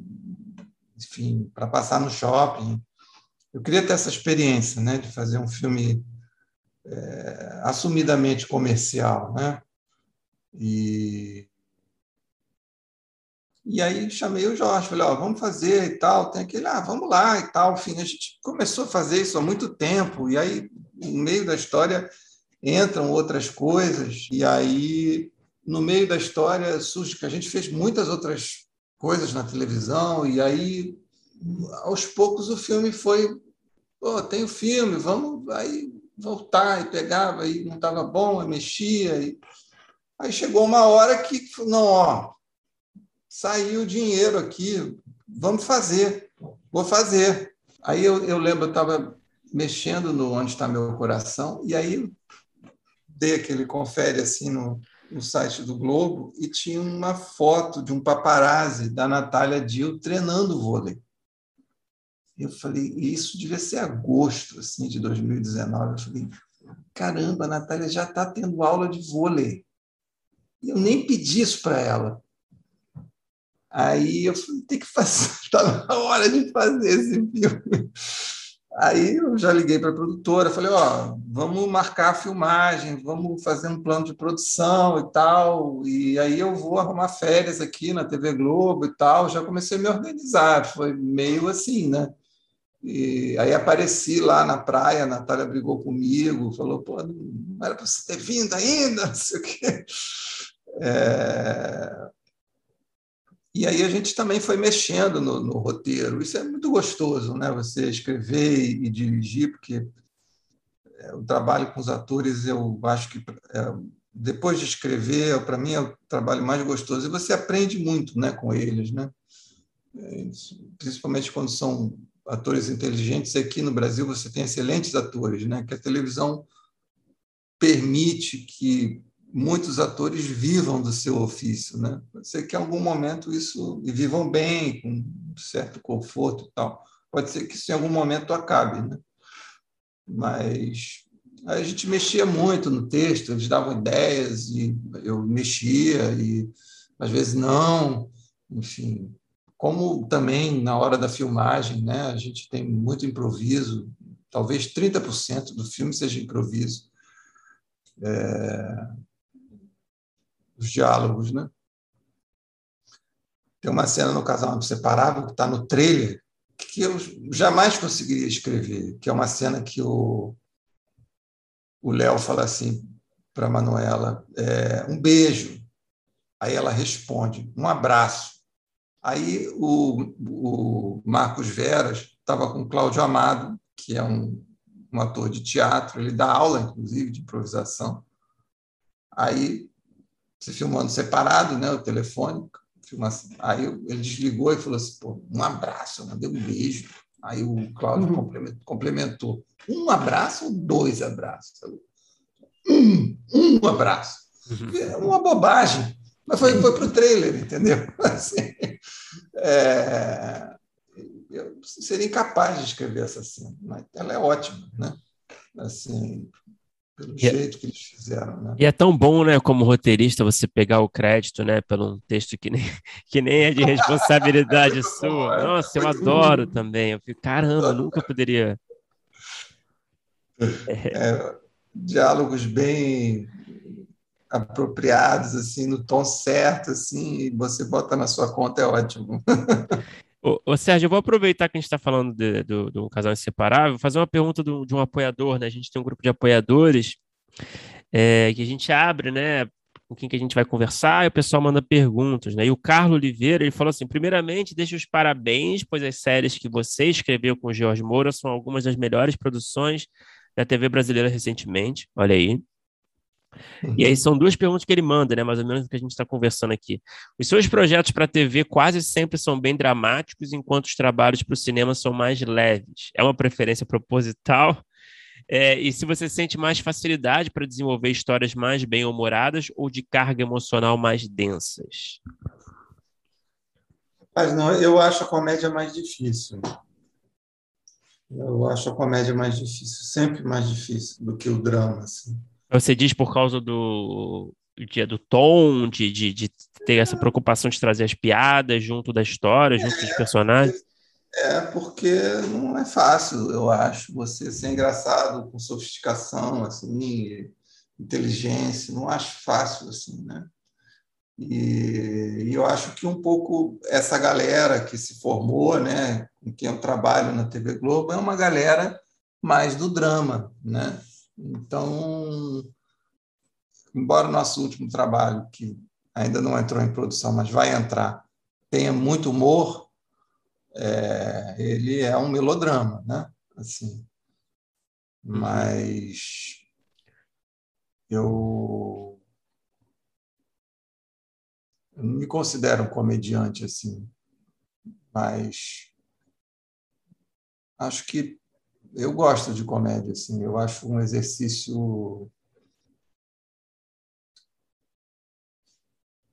enfim, para passar no shopping. Eu queria ter essa experiência né, de fazer um filme é, assumidamente comercial. Né? E e aí chamei o Jorge, falei, ó, vamos fazer e tal, tem aquele, ah, vamos lá e tal. Enfim, a gente começou a fazer isso há muito tempo, e aí, no meio da história, entram outras coisas, e aí, no meio da história, surge que a gente fez muitas outras coisas na televisão, e aí, aos poucos, o filme foi, pô, tem o filme, vamos aí voltar, e pegava, e não estava bom, e mexia, e... Aí chegou uma hora que, não, ó, saiu o dinheiro aqui, vamos fazer, vou fazer. Aí eu, eu lembro, eu estava mexendo no Onde Está Meu Coração, e aí dei aquele confere assim no, no site do Globo e tinha uma foto de um paparazzi da Natália Dill treinando vôlei. Eu falei, isso devia ser agosto assim, de 2019. Eu falei, caramba, a Natália já está tendo aula de vôlei. Eu nem pedi isso para ela. Aí eu falei, tem que fazer, está na hora de fazer esse filme. Aí eu já liguei para a produtora, falei, ó, vamos marcar a filmagem, vamos fazer um plano de produção e tal, e aí eu vou arrumar férias aqui na TV Globo e tal, já comecei a me organizar, foi meio assim, né? E aí apareci lá na praia, a Natália brigou comigo, falou, pô, não era para você ter vindo ainda, não sei o quê. É... E aí a gente também foi mexendo no, no, roteiro. Isso é muito gostoso, né? Você escrever e, dirigir, porque é, o trabalho com os atores, eu acho que é, depois de escrever, para mim é o trabalho mais gostoso. E você aprende muito, né, com eles, né? É, principalmente quando são atores inteligentes. Aqui no Brasil você tem excelentes atores, né? Que a televisão permite que muitos atores vivam do seu ofício, né? Pode ser que em algum momento isso e vivam bem, com certo conforto e tal. Pode ser que isso em algum momento acabe, né? Mas a gente mexia muito no texto, eles davam ideias e eu mexia e às vezes não, enfim. Como também na hora da filmagem, né? A gente tem muito improviso, talvez 30% do filme seja improviso. É, os diálogos, né? Tem uma cena no Casal Inseparável que está no trailer que eu jamais conseguiria escrever, que é uma cena que o o Léo fala assim para Manuela, é, um beijo. Aí ela responde, um abraço. Aí o, o Marcos Veras estava com Cláudio Amado, que é um, um ator de teatro, ele dá aula, inclusive, de improvisação. Aí se filmando separado, né, o telefone. Aí ele desligou e falou assim: Pô, um abraço, eu mandei um beijo. Aí o Cláudio uhum. complementou: um abraço ou dois abraços? Um, um abraço. Uhum. É uma bobagem, mas foi, foi para o trailer, entendeu? Assim, é, eu seria incapaz de escrever essa cena, mas ela é ótima, né? Assim, pelo e é jeito que eles fizeram, né?
E é tão bom, né, como roteirista, você pegar o crédito, né, pelo um texto que nem, que nem é de responsabilidade é sua. É Nossa, eu adoro também. Eu fico, caramba, nunca poderia.
É, diálogos bem apropriados, assim, no tom certo, assim, e você bota na sua conta, é ótimo.
Ô, ô, Sérgio, eu vou aproveitar que a gente está falando de, do, do casal inseparável, fazer uma pergunta do, de um apoiador, né? A gente tem um grupo de apoiadores é, que a gente abre, né? Com quem que a gente vai conversar, e o pessoal manda perguntas, né? E o Carlos Oliveira, ele falou assim: primeiramente, deixe os parabéns, pois as séries que você escreveu com o Jorge Moura são algumas das melhores produções da TV brasileira recentemente. Olha aí. E aí são duas perguntas que ele manda, né? Mais ou menos o que a gente está conversando aqui. Os seus projetos para a TV quase sempre são bem dramáticos, enquanto os trabalhos para o cinema são mais leves. É uma preferência proposital? É, e se você sente mais facilidade para desenvolver histórias mais bem-humoradas ou de carga emocional mais densas?
Mas não, eu acho a comédia mais difícil. Eu acho a comédia mais difícil, sempre mais difícil do que o drama. Assim.
Você diz por causa do, do, do tom, de, de, de, ter essa preocupação de trazer as piadas junto da história, junto dos personagens?
É, porque não é fácil, eu acho, você ser engraçado com sofisticação, assim, inteligência, não acho fácil, assim, né? E, e, eu acho que um pouco essa galera que se formou, né, com quem eu trabalho na TV Globo, é uma galera mais do drama, né? Então, embora o nosso último trabalho, que ainda não entrou em produção, mas vai entrar, tenha muito humor, é, ele é um melodrama, né? Assim, uhum. mas eu, eu não me considero um comediante assim, mas acho que eu gosto de comédia, assim, eu acho um exercício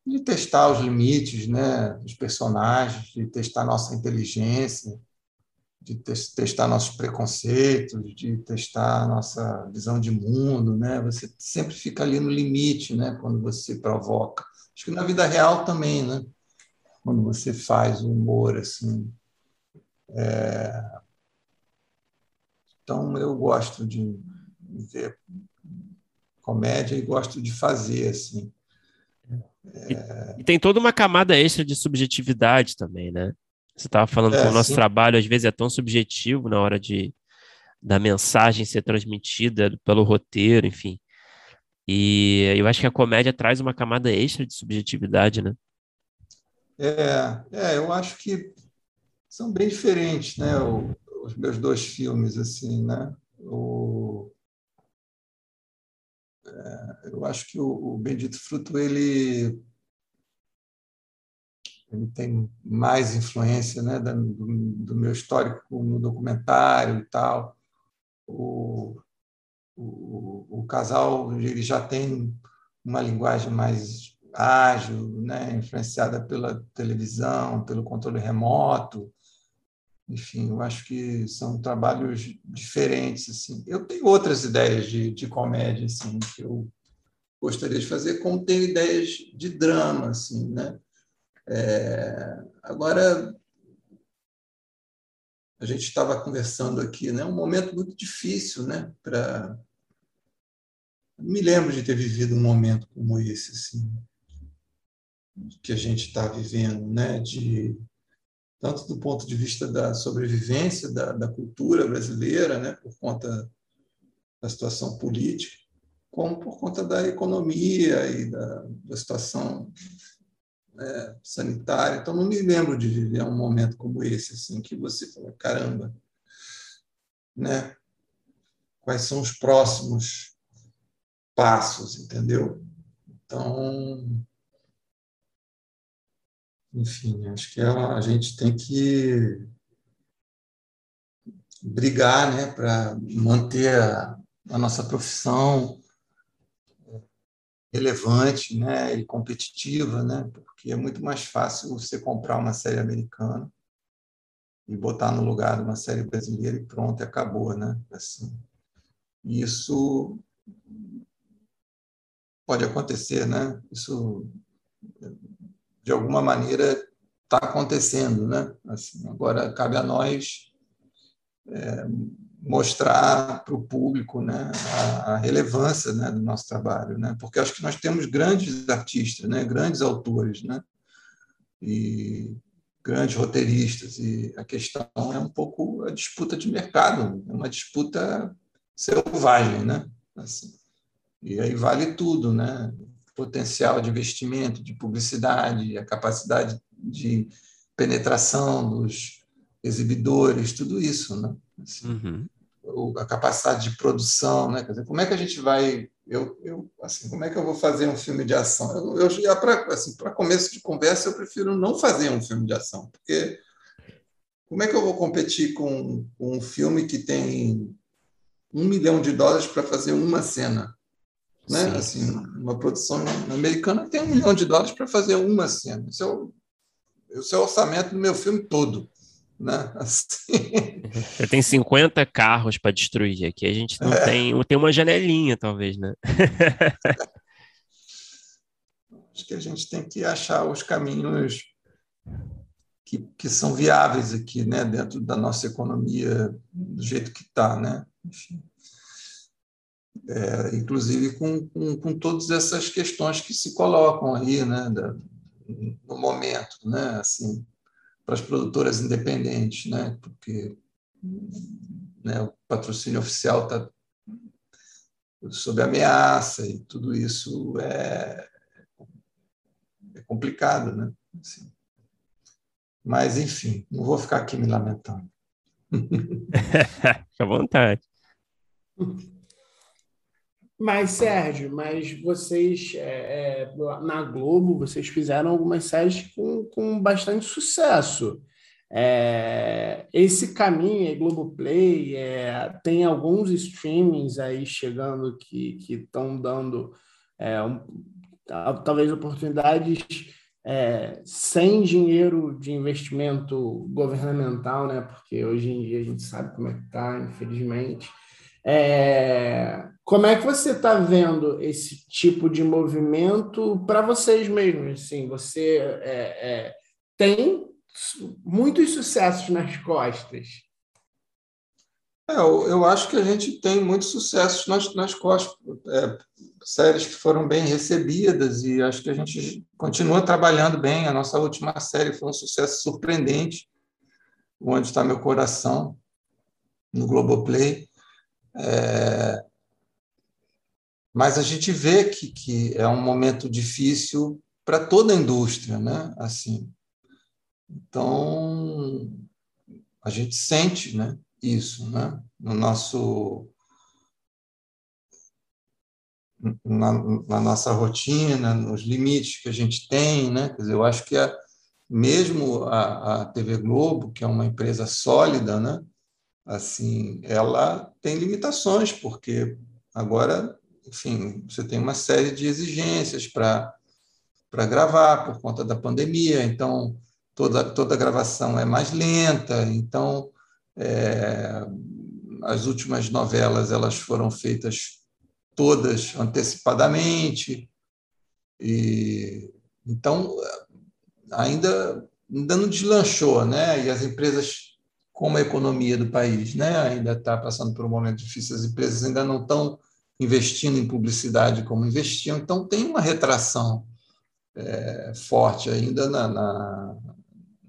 de testar os limites, né, dos personagens, de testar nossa inteligência, de testar nossos preconceitos, de testar nossa visão de mundo, né? Você sempre fica ali no limite, né, quando você provoca. Acho que na vida real também, né? Quando você faz o humor assim, é, então, eu gosto de ver comédia e gosto de fazer, assim.
É... E, tem toda uma camada extra de subjetividade também, né? Você estava falando é, que o nosso sim. trabalho às vezes é tão subjetivo na hora de da mensagem ser transmitida pelo roteiro, enfim. E eu acho que a comédia traz uma camada extra de subjetividade, né?
É, é eu acho que são bem diferentes, né? O, os meus dois filmes, assim, né? O, é, eu acho que o, o Bendito Fruto ele ele tem mais influência né, do, do, meu histórico no documentário e tal. O, o, o, casal ele já tem uma linguagem mais ágil, né, influenciada pela televisão, pelo controle remoto enfim, eu acho que são trabalhos diferentes. Assim. Eu tenho outras ideias de, de comédia assim, que eu gostaria de fazer, como tenho ideias de drama. Assim, né? É, agora, a gente estava conversando aqui, né? um momento muito difícil né? para. Me lembro de ter vivido um momento como esse, assim, que a gente está vivendo, né? de tanto do ponto de vista da sobrevivência da, da cultura brasileira, né, por conta da situação política, como por conta da economia e da, da situação né, sanitária. Então, não me lembro de viver um momento como esse, assim, que você fala, caramba, né? quais são os próximos passos, entendeu? Então, enfim, acho que a, a gente tem que brigar né, para manter a, a, nossa profissão relevante né, e competitiva, né, porque é muito mais fácil você comprar uma série americana e botar no lugar de uma série brasileira e pronto, acabou, né? Assim, isso pode acontecer, né? Isso de alguma maneira está acontecendo, né? Assim, agora cabe a nós é, mostrar para o público né, a, a, relevância né, do nosso trabalho, né? porque acho que nós temos grandes artistas, né, grandes autores, né, e grandes roteiristas, e a questão é um pouco a disputa de mercado, é uma disputa selvagem, né? Assim, e aí vale tudo, né? Potencial de investimento, de publicidade, a capacidade de penetração dos exibidores, tudo isso, né? Assim, uhum. A capacidade de produção, né? Dizer, como é que a gente vai eu, eu assim, como é que eu vou fazer um filme de ação? Eu, eu já para assim, para começo de conversa eu prefiro não fazer um filme de ação, porque como é que eu vou competir com, com um filme que tem um milhão de dólares para fazer uma cena? Né? Sim. Assim, uma produção americana tem um milhão de dólares para fazer uma cena. Esse é, o, é o orçamento do meu filme todo. Né? Assim.
Você tem 50 carros para destruir. Aqui a gente não é. tem. Tem uma janelinha, talvez, né?
Acho que a gente tem que achar os caminhos que, que são viáveis aqui, né? dentro da nossa economia, do jeito que está. Né? Enfim. É, inclusive com, com, com, todas essas questões que se colocam aí, né, da, no momento, né, assim, para as produtoras independentes, né, porque né, o patrocínio oficial está sob ameaça e tudo isso é, é complicado, né? Assim. Mas, enfim, não vou ficar aqui me lamentando.
Fica à vontade.
Mas, Sérgio, mas vocês, é, é, na Globo, vocês fizeram algumas séries com, com bastante sucesso. É, esse caminho, é Globoplay, é, tem alguns streamings aí chegando que estão dando é, um, talvez oportunidades é, sem dinheiro de investimento governamental, né? Porque hoje em dia a gente sabe como é que está, infelizmente. É, como é que você está vendo esse tipo de movimento para vocês mesmos? Assim, você é, é, tem muitos sucessos nas costas.
É, eu, eu, acho que a gente tem muitos sucessos nas, nas costas. É, séries que foram bem recebidas e acho que a gente continua trabalhando bem. A nossa última série foi um sucesso surpreendente, Onde Está Meu Coração, no Globoplay. É, mas a gente vê que, que é um momento difícil para toda a indústria, né? Assim, então a gente sente, né? Isso, né? No nosso na, na, nossa rotina, nos limites que a gente tem, né? Quer dizer, eu acho que a, mesmo a, a TV Globo, que é uma empresa sólida, né? assim, ela tem limitações, porque agora, enfim, você tem uma série de exigências para gravar por conta da pandemia, então toda toda a gravação é mais lenta, então é, as últimas novelas elas foram feitas todas antecipadamente e então ainda ainda não deslanchou, né? E as empresas como a economia do país né, ainda está passando por um momento difícil, as empresas ainda não estão investindo em publicidade como investiam, então tem uma retração é, forte ainda na, na,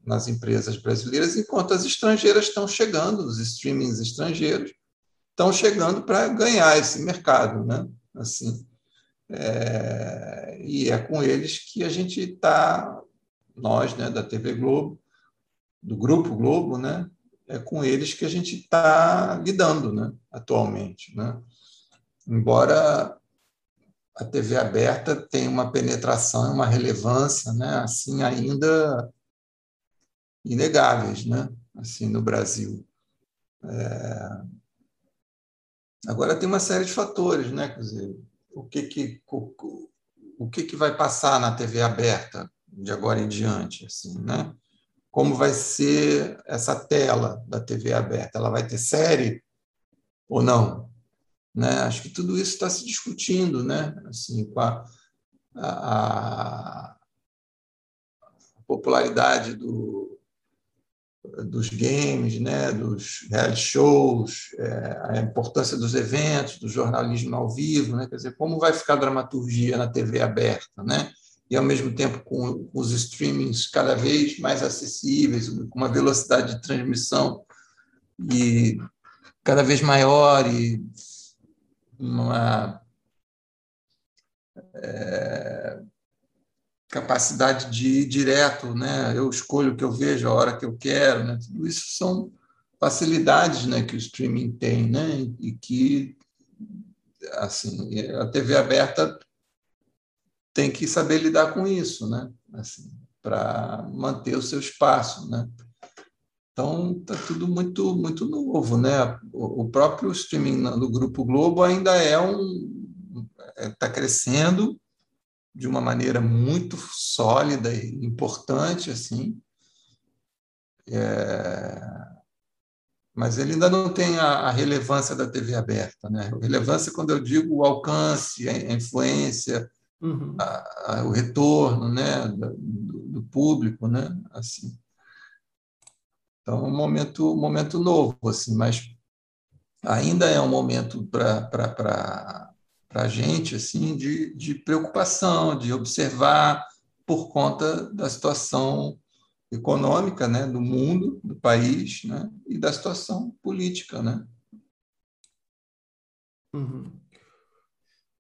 nas empresas brasileiras, enquanto as estrangeiras estão chegando, os streamings estrangeiros estão chegando para ganhar esse mercado, né? Assim, é, e é com eles que a gente está, nós, né, da TV Globo, do Grupo Globo, né, é com eles que a gente está lidando né, atualmente. Né? Embora a TV aberta tenha uma penetração, uma relevância, né, assim ainda inegáveis, né, assim no Brasil. É... Agora tem uma série de fatores, né, quer dizer, o que que o, o que que vai passar na TV aberta de agora em diante, assim, né? como vai ser essa tela da TV aberta. Ela vai ter série ou não? Né? Acho que tudo isso está se discutindo, né? Assim, com a, a, a popularidade do, dos games, né? dos reality shows, é, a importância dos eventos, do jornalismo ao vivo, né? Quer dizer, como vai ficar a dramaturgia na TV aberta, né? e, ao mesmo tempo, com os streamings cada vez mais acessíveis, com uma velocidade de transmissão e cada vez maior e uma é, capacidade de ir direto, né? Eu escolho o que eu vejo a hora que eu quero, né? Tudo isso são facilidades, né, que o streaming tem, né? E que assim, a TV aberta tem que saber lidar com isso, né? Assim, para manter o seu espaço, né? Então está tudo muito muito novo, né? O, próprio streaming do Grupo Globo ainda é um está crescendo de uma maneira muito sólida e importante assim. É... Mas ele ainda não tem a, a, relevância da TV aberta, né? Relevância quando eu digo o alcance, a influência, uhum. a, a, o retorno né, do, do, público, né? Assim. Então, é um momento, um momento novo, assim, mas ainda é um momento para a gente assim, de, de preocupação, de observar por conta da situação econômica né, do mundo, do país, né, e da situação política. Né?
Uhum.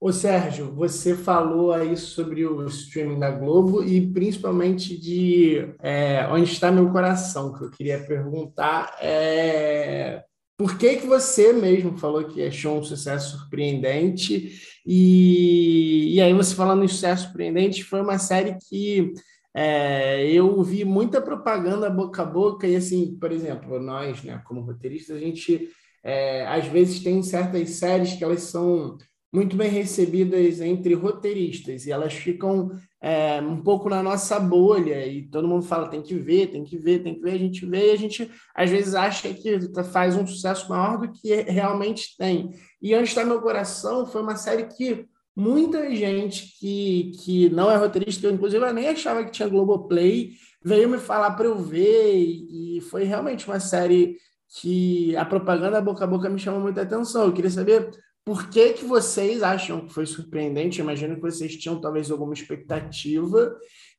Ô Sérgio, você falou aí sobre o streaming da Globo e principalmente de é, onde está meu coração, que eu queria perguntar é por que, que você mesmo falou que achou um sucesso surpreendente? E, e aí você falando em sucesso surpreendente, foi uma série que é, eu vi muita propaganda boca a boca e assim, por exemplo, nós, né, como roteiristas, a gente é, às vezes tem certas séries que elas são muito bem recebidas entre roteiristas e elas ficam é, um pouco na nossa bolha e todo mundo fala tem que ver, tem que ver, tem que ver, a gente vê e a gente às vezes acha que faz um sucesso maior do que realmente tem. E Antes está Meu Coração foi uma série que muita gente que, que não é roteirista, eu inclusive eu nem achava que tinha Globoplay, veio me falar para eu ver e, e foi realmente uma série que a propaganda boca a boca me chamou muita atenção. Eu queria saber por que, que vocês acham que foi surpreendente? Eu imagino que vocês tinham talvez alguma expectativa.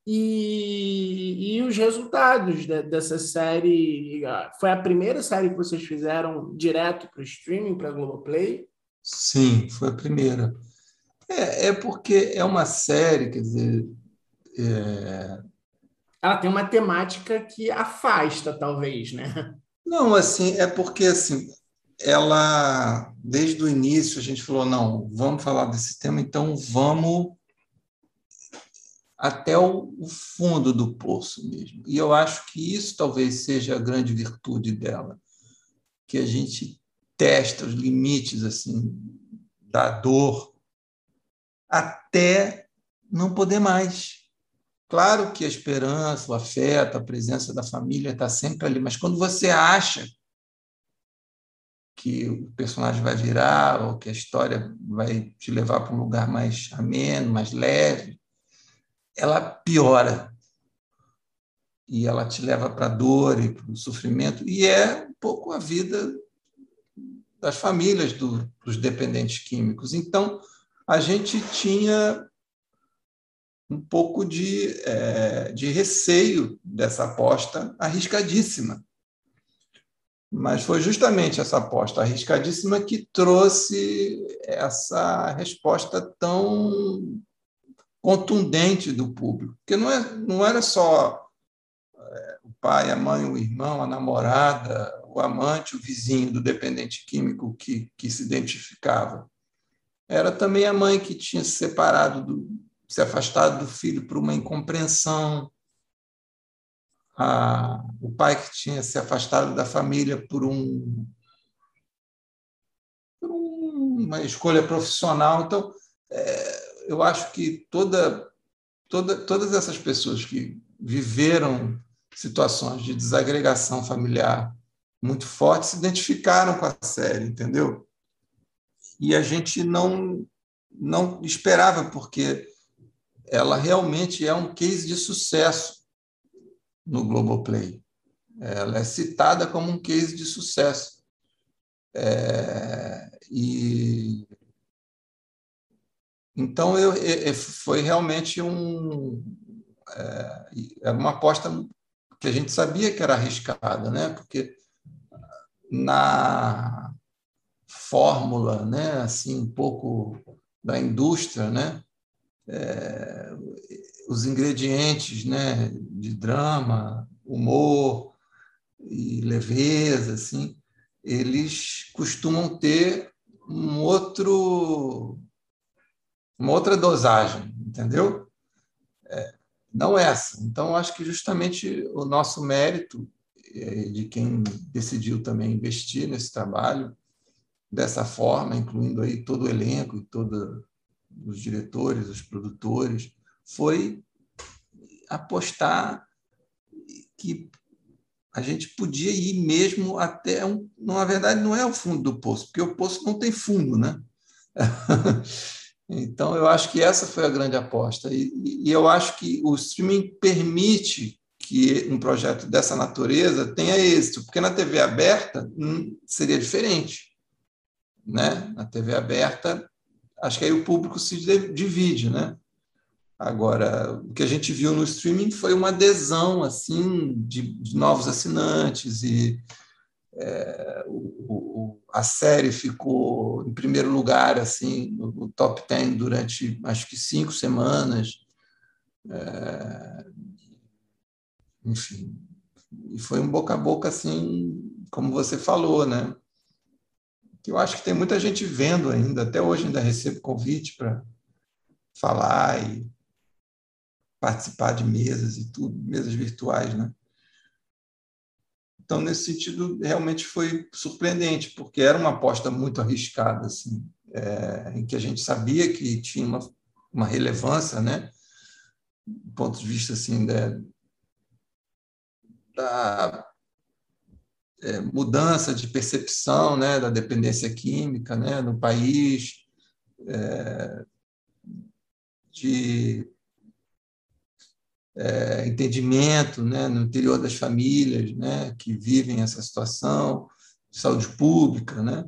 E, e os resultados de, dessa série. Foi a primeira série que vocês fizeram direto para o streaming, para a Globoplay?
Sim, foi a primeira. É, é porque é uma série, quer dizer. É...
Ela tem uma temática que afasta, talvez, né?
Não, assim, é porque assim, ela, desde o início, a gente falou: não, vamos falar desse tema, então vamos até o, fundo do poço mesmo. E eu acho que isso talvez seja a grande virtude dela, que a gente testa os limites assim da dor até não poder mais. Claro que a esperança, o afeto, a presença da família está sempre ali, mas quando você acha que o personagem vai virar ou que a história vai te levar para um lugar mais ameno, mais leve, ela piora. E ela te leva para a dor e para o sofrimento. E é um pouco a vida das famílias do, dos dependentes químicos. Então, a gente tinha um pouco de, é, de receio dessa aposta arriscadíssima mas foi justamente essa aposta arriscadíssima que trouxe essa resposta tão contundente do público. Porque não, é, não era só é, o pai, a mãe, o irmão, a namorada, o amante, o vizinho do dependente químico que, que se identificava. Era também a mãe que tinha se separado, do, se afastado do filho por uma incompreensão, a, o pai que tinha se afastado da família por, um, por uma escolha profissional. Então, é, eu acho que toda, toda, todas essas pessoas que viveram situações de desagregação familiar muito fortes se identificaram com a série, entendeu? E a gente não não esperava porque ela realmente é um case de sucesso no Globoplay. Ela é citada como um case de sucesso. É, e então eu, eu, foi realmente um é, uma aposta que a gente sabia que era arriscada, né? Porque na fórmula, né, assim um pouco da indústria, né, é, os ingredientes, né, de drama, humor, e leveza, assim, eles costumam ter um outro, uma outra dosagem, entendeu? É, não essa. Então, acho que justamente o nosso mérito é, de quem decidiu também investir nesse trabalho dessa forma, incluindo aí todo o elenco todos os diretores, os produtores, foi apostar que a gente podia ir mesmo até um. Na verdade, não é o fundo do poço, porque o poço não tem fundo, né? então, eu acho que essa foi a grande aposta. E, e, eu acho que o streaming permite que um projeto dessa natureza tenha êxito, porque na TV aberta hum, seria diferente. Né? Na TV aberta, acho que aí o público se divide, né? Agora, o que a gente viu no streaming foi uma adesão assim de, de novos assinantes e é, o, o, a série ficou em primeiro lugar assim no, no, top 10 durante acho que cinco semanas. É, enfim, e foi um boca a boca assim, como você falou, né? Que eu acho que tem muita gente vendo ainda, até hoje ainda recebo convite para falar e participar de mesas e tudo, mesas virtuais, né? Então, nesse sentido, realmente foi surpreendente, porque era uma aposta muito arriscada, assim, é, em que a gente sabia que tinha uma, uma relevância, né? Do ponto de vista assim da, da é, mudança de percepção, né, da dependência química, né, no país, é, de é, entendimento né, no interior das famílias né, que vivem essa situação, de saúde pública. Né?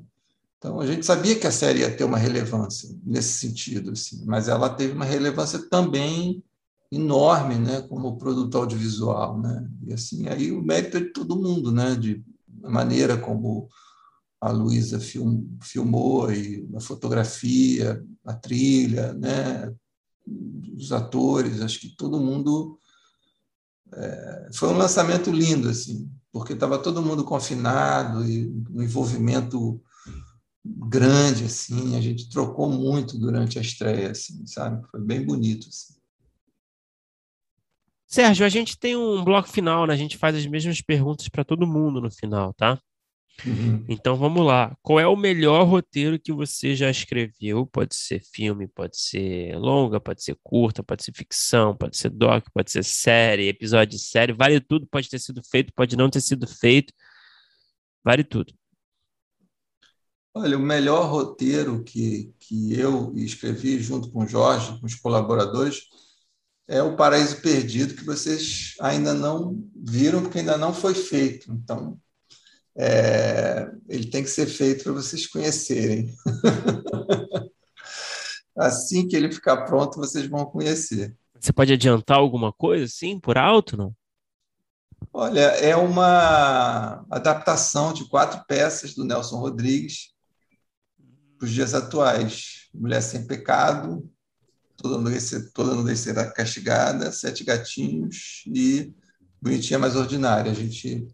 Então, a gente sabia que a série ia ter uma relevância nesse sentido, assim, mas ela teve uma relevância também enorme né, como produto audiovisual. Né? E assim, aí o mérito é de todo mundo, né, de maneira como a Luísa film, filmou, e a fotografia, a trilha, né, os atores, acho que todo mundo. É, foi um lançamento lindo, assim, porque estava todo mundo confinado e um envolvimento grande, assim, a gente trocou muito durante a estreia, assim, sabe? Foi bem bonito. Assim.
Sérgio, a gente tem um bloco final, né? A gente faz as mesmas perguntas para todo mundo no final, tá? Uhum. Então vamos lá. Qual é o melhor roteiro que você já escreveu? Pode ser filme, pode ser longa, pode ser curta, pode ser ficção, pode ser doc, pode ser série, episódio de série, vale tudo. Pode ter sido feito, pode não ter sido feito, vale tudo.
Olha, o melhor roteiro que, que eu escrevi junto com o Jorge, com os colaboradores, é o Paraíso Perdido, que vocês ainda não viram, porque ainda não foi feito. Então, é, ele tem que ser feito para vocês conhecerem. assim que ele ficar pronto, vocês vão conhecer.
Você pode adiantar alguma coisa, sim, por alto, não?
Olha, é uma adaptação de quatro peças do Nelson Rodrigues para os dias atuais. Mulher Sem Pecado, Toda Nudez, toda será castigada, Sete Gatinhos e Bonitinha Mais Ordinária. A gente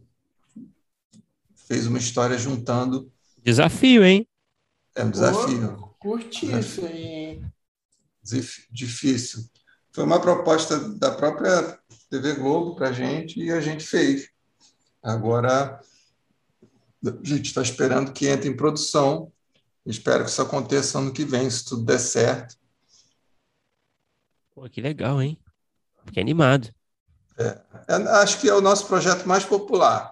fez uma história juntando.
Desafio, hein?
É um desafio.
curti isso aí.
Difícil. Foi uma proposta da própria TV Globo para a gente e a gente fez. Agora, a gente está esperando que entre em produção. Espero que isso aconteça ano que vem, se tudo der certo.
Pô, que legal, hein? Fiquei animado.
É, é, acho que é o nosso projeto mais popular,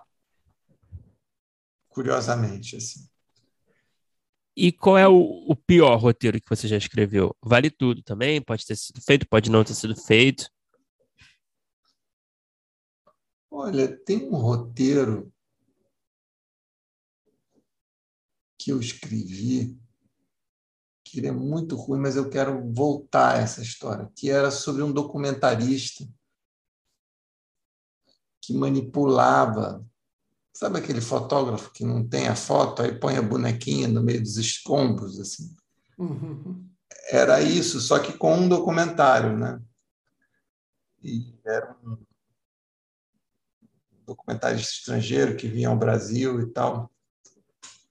curiosamente. Assim.
E qual é o, o, pior roteiro que você já escreveu? Vale tudo também? Pode ter sido feito, pode não ter sido feito.
Olha, tem um roteiro que eu escrevi que ele é muito ruim, mas eu quero voltar a essa história, que era sobre um documentarista que manipulava. Sabe aquele fotógrafo que não tem a foto, aí põe a bonequinha no meio dos escombros, assim? Uhum. Era isso, só que com um documentário, né? E era um documentarista estrangeiro que vinha ao Brasil e tal.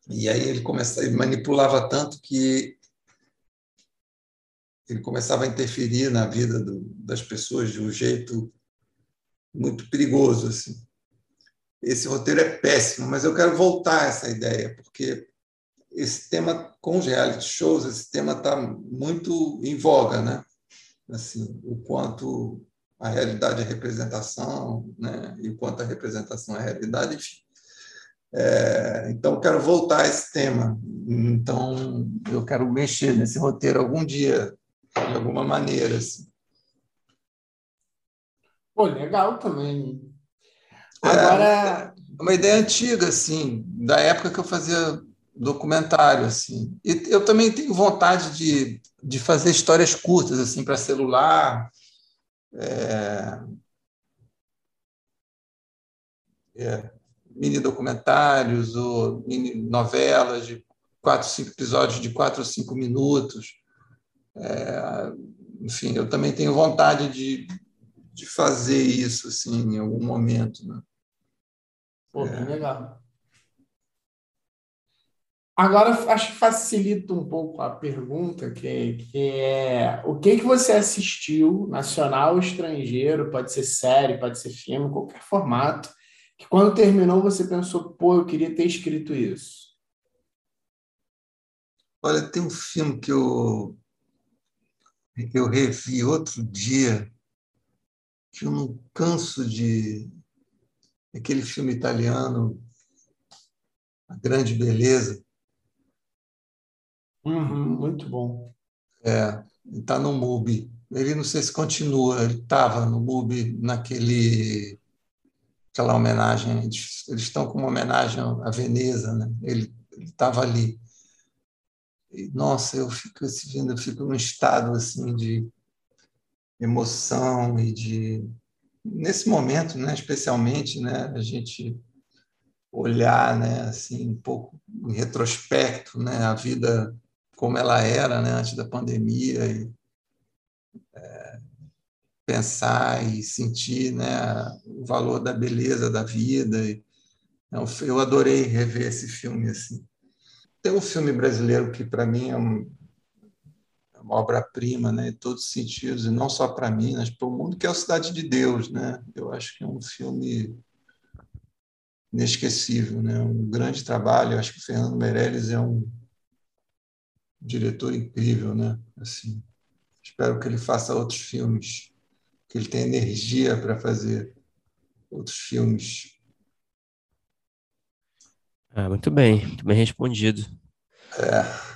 E aí ele começava, ele manipulava tanto que ele começava a interferir na vida do, das pessoas de um jeito muito perigoso assim. Esse roteiro é péssimo, mas eu quero voltar a essa ideia porque esse tema com os reality shows, esse tema está muito em voga, né? Assim, o quanto a realidade é representação, né? E o quanto a representação é realidade, enfim. É, então, quero voltar a esse tema. Então, eu quero mexer nesse roteiro algum dia, de alguma maneira. Assim.
Pô, legal também.
É, Agora. É uma ideia antiga, assim, da época que eu fazia documentário, assim. E eu também tenho vontade de, de fazer histórias curtas, assim, para celular. É... É mini documentários ou mini novelas de quatro, cinco episódios de quatro ou cinco minutos. É, enfim, eu também tenho vontade de, de fazer isso assim, em algum momento. Né?
Pô, bem é. legal. Agora, acho que facilita um pouco a pergunta, que, que é o que, que você assistiu, nacional ou estrangeiro, pode ser série, pode ser filme, qualquer formato, que quando terminou você pensou, pô, eu queria ter escrito isso?
Olha, tem um filme que eu, que eu revi outro dia, que eu não canso de. Aquele filme italiano, A Grande Beleza.
Uhum, muito bom.
É, está no MUBI. Ele não sei se continua, ele estava no MUBI naquele aquela homenagem, eles, eles estão com uma homenagem à Veneza, né? ele estava ali. E, nossa, eu fico assistindo, eu fico num estado assim de emoção e de nesse momento, né, especialmente, né, a gente olhar, né, assim, um pouco em retrospecto, né, a vida como ela era, né, antes da pandemia e é, pensar e sentir né, o valor da beleza da vida. Então, eu adorei rever esse filme. Assim. Tem um filme brasileiro que, para mim, é, um, obra-prima né, em todos os sentidos, e não só para mim, mas para o mundo, que é o Cidade de Deus. Né? Eu acho que é um filme inesquecível, né? um grande trabalho. Eu acho que o Fernando Meirelles é um diretor incrível. Né? Assim, espero que ele faça outros filmes que ele tem energia para fazer outros filmes.
Ah, muito bem, muito bem respondido.
É.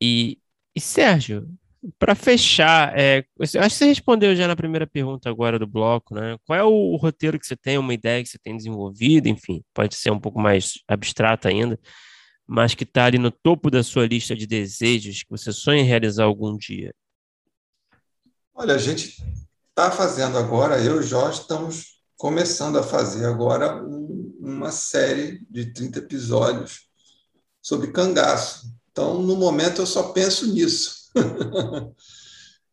E, e Sérgio, para fechar, é, acho que você respondeu já na primeira pergunta agora do bloco, né? Qual é o, o roteiro que você tem, uma ideia que você tem desenvolvido, enfim, pode ser um pouco mais abstrata ainda, mas que está ali no topo da sua lista de desejos que você sonha em realizar algum dia?
Olha, a gente está fazendo agora, eu e Jorge estamos começando a fazer agora um, uma série de 30 episódios sobre cangaço. Então, no momento, eu só penso nisso.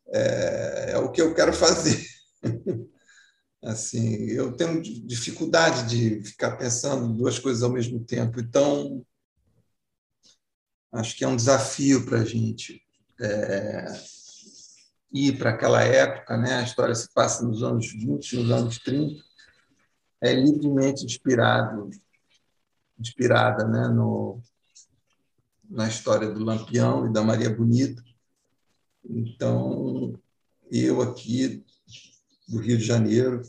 é, é o que eu quero fazer. assim, eu tenho dificuldade de ficar pensando duas coisas ao mesmo tempo. Então, acho que é um desafio para a gente. É, ir para aquela época, né? a história se passa nos anos 20, nos anos 30, é livremente inspirado, inspirada né? no, na história do Lampião e da Maria Bonita. Então, eu aqui do Rio de Janeiro,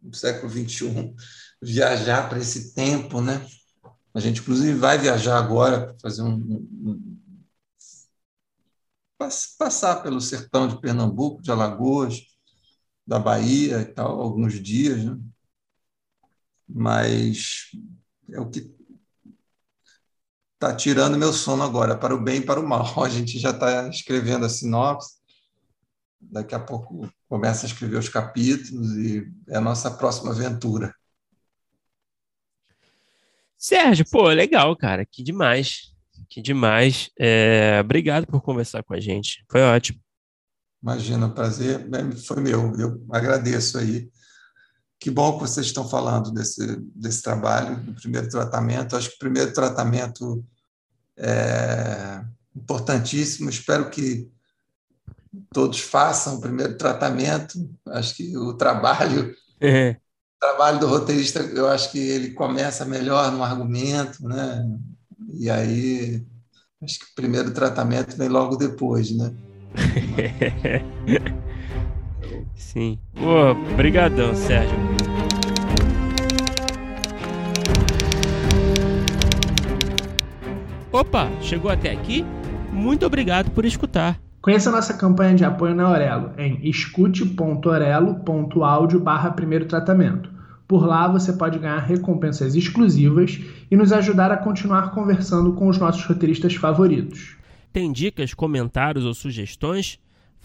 no século XXI, viajar para esse tempo, né? A gente, inclusive, vai viajar agora para fazer um, um, passar pelo sertão de Pernambuco, de Alagoas, da Bahia e tal, alguns dias, né? Mas é o que está tirando meu sono agora, para o bem e para o mal. A gente já está escrevendo a sinopse, daqui a pouco começa a escrever os capítulos e é a nossa próxima aventura.
Sérgio, pô, legal, cara, que demais, que demais. É, obrigado por conversar com a gente, foi ótimo.
Imagina, o prazer foi meu, eu agradeço aí. Que bom que vocês estão falando desse, desse trabalho, do primeiro tratamento. Acho que o primeiro tratamento é importantíssimo. Espero que todos façam o primeiro tratamento. Acho que o trabalho, é. o trabalho do roteirista, eu acho que ele começa melhor no argumento, né? E aí acho que o primeiro tratamento vem logo depois, né?
Sim. Pô, brigadão, Sérgio. Opa, chegou até aqui? Muito obrigado por escutar.
Conheça nossa campanha de apoio na Orelo em escute.orelo.audio barra primeiro tratamento. Por lá você pode ganhar recompensas exclusivas e nos ajudar a continuar conversando com os nossos roteiristas favoritos.
Tem dicas, comentários ou sugestões?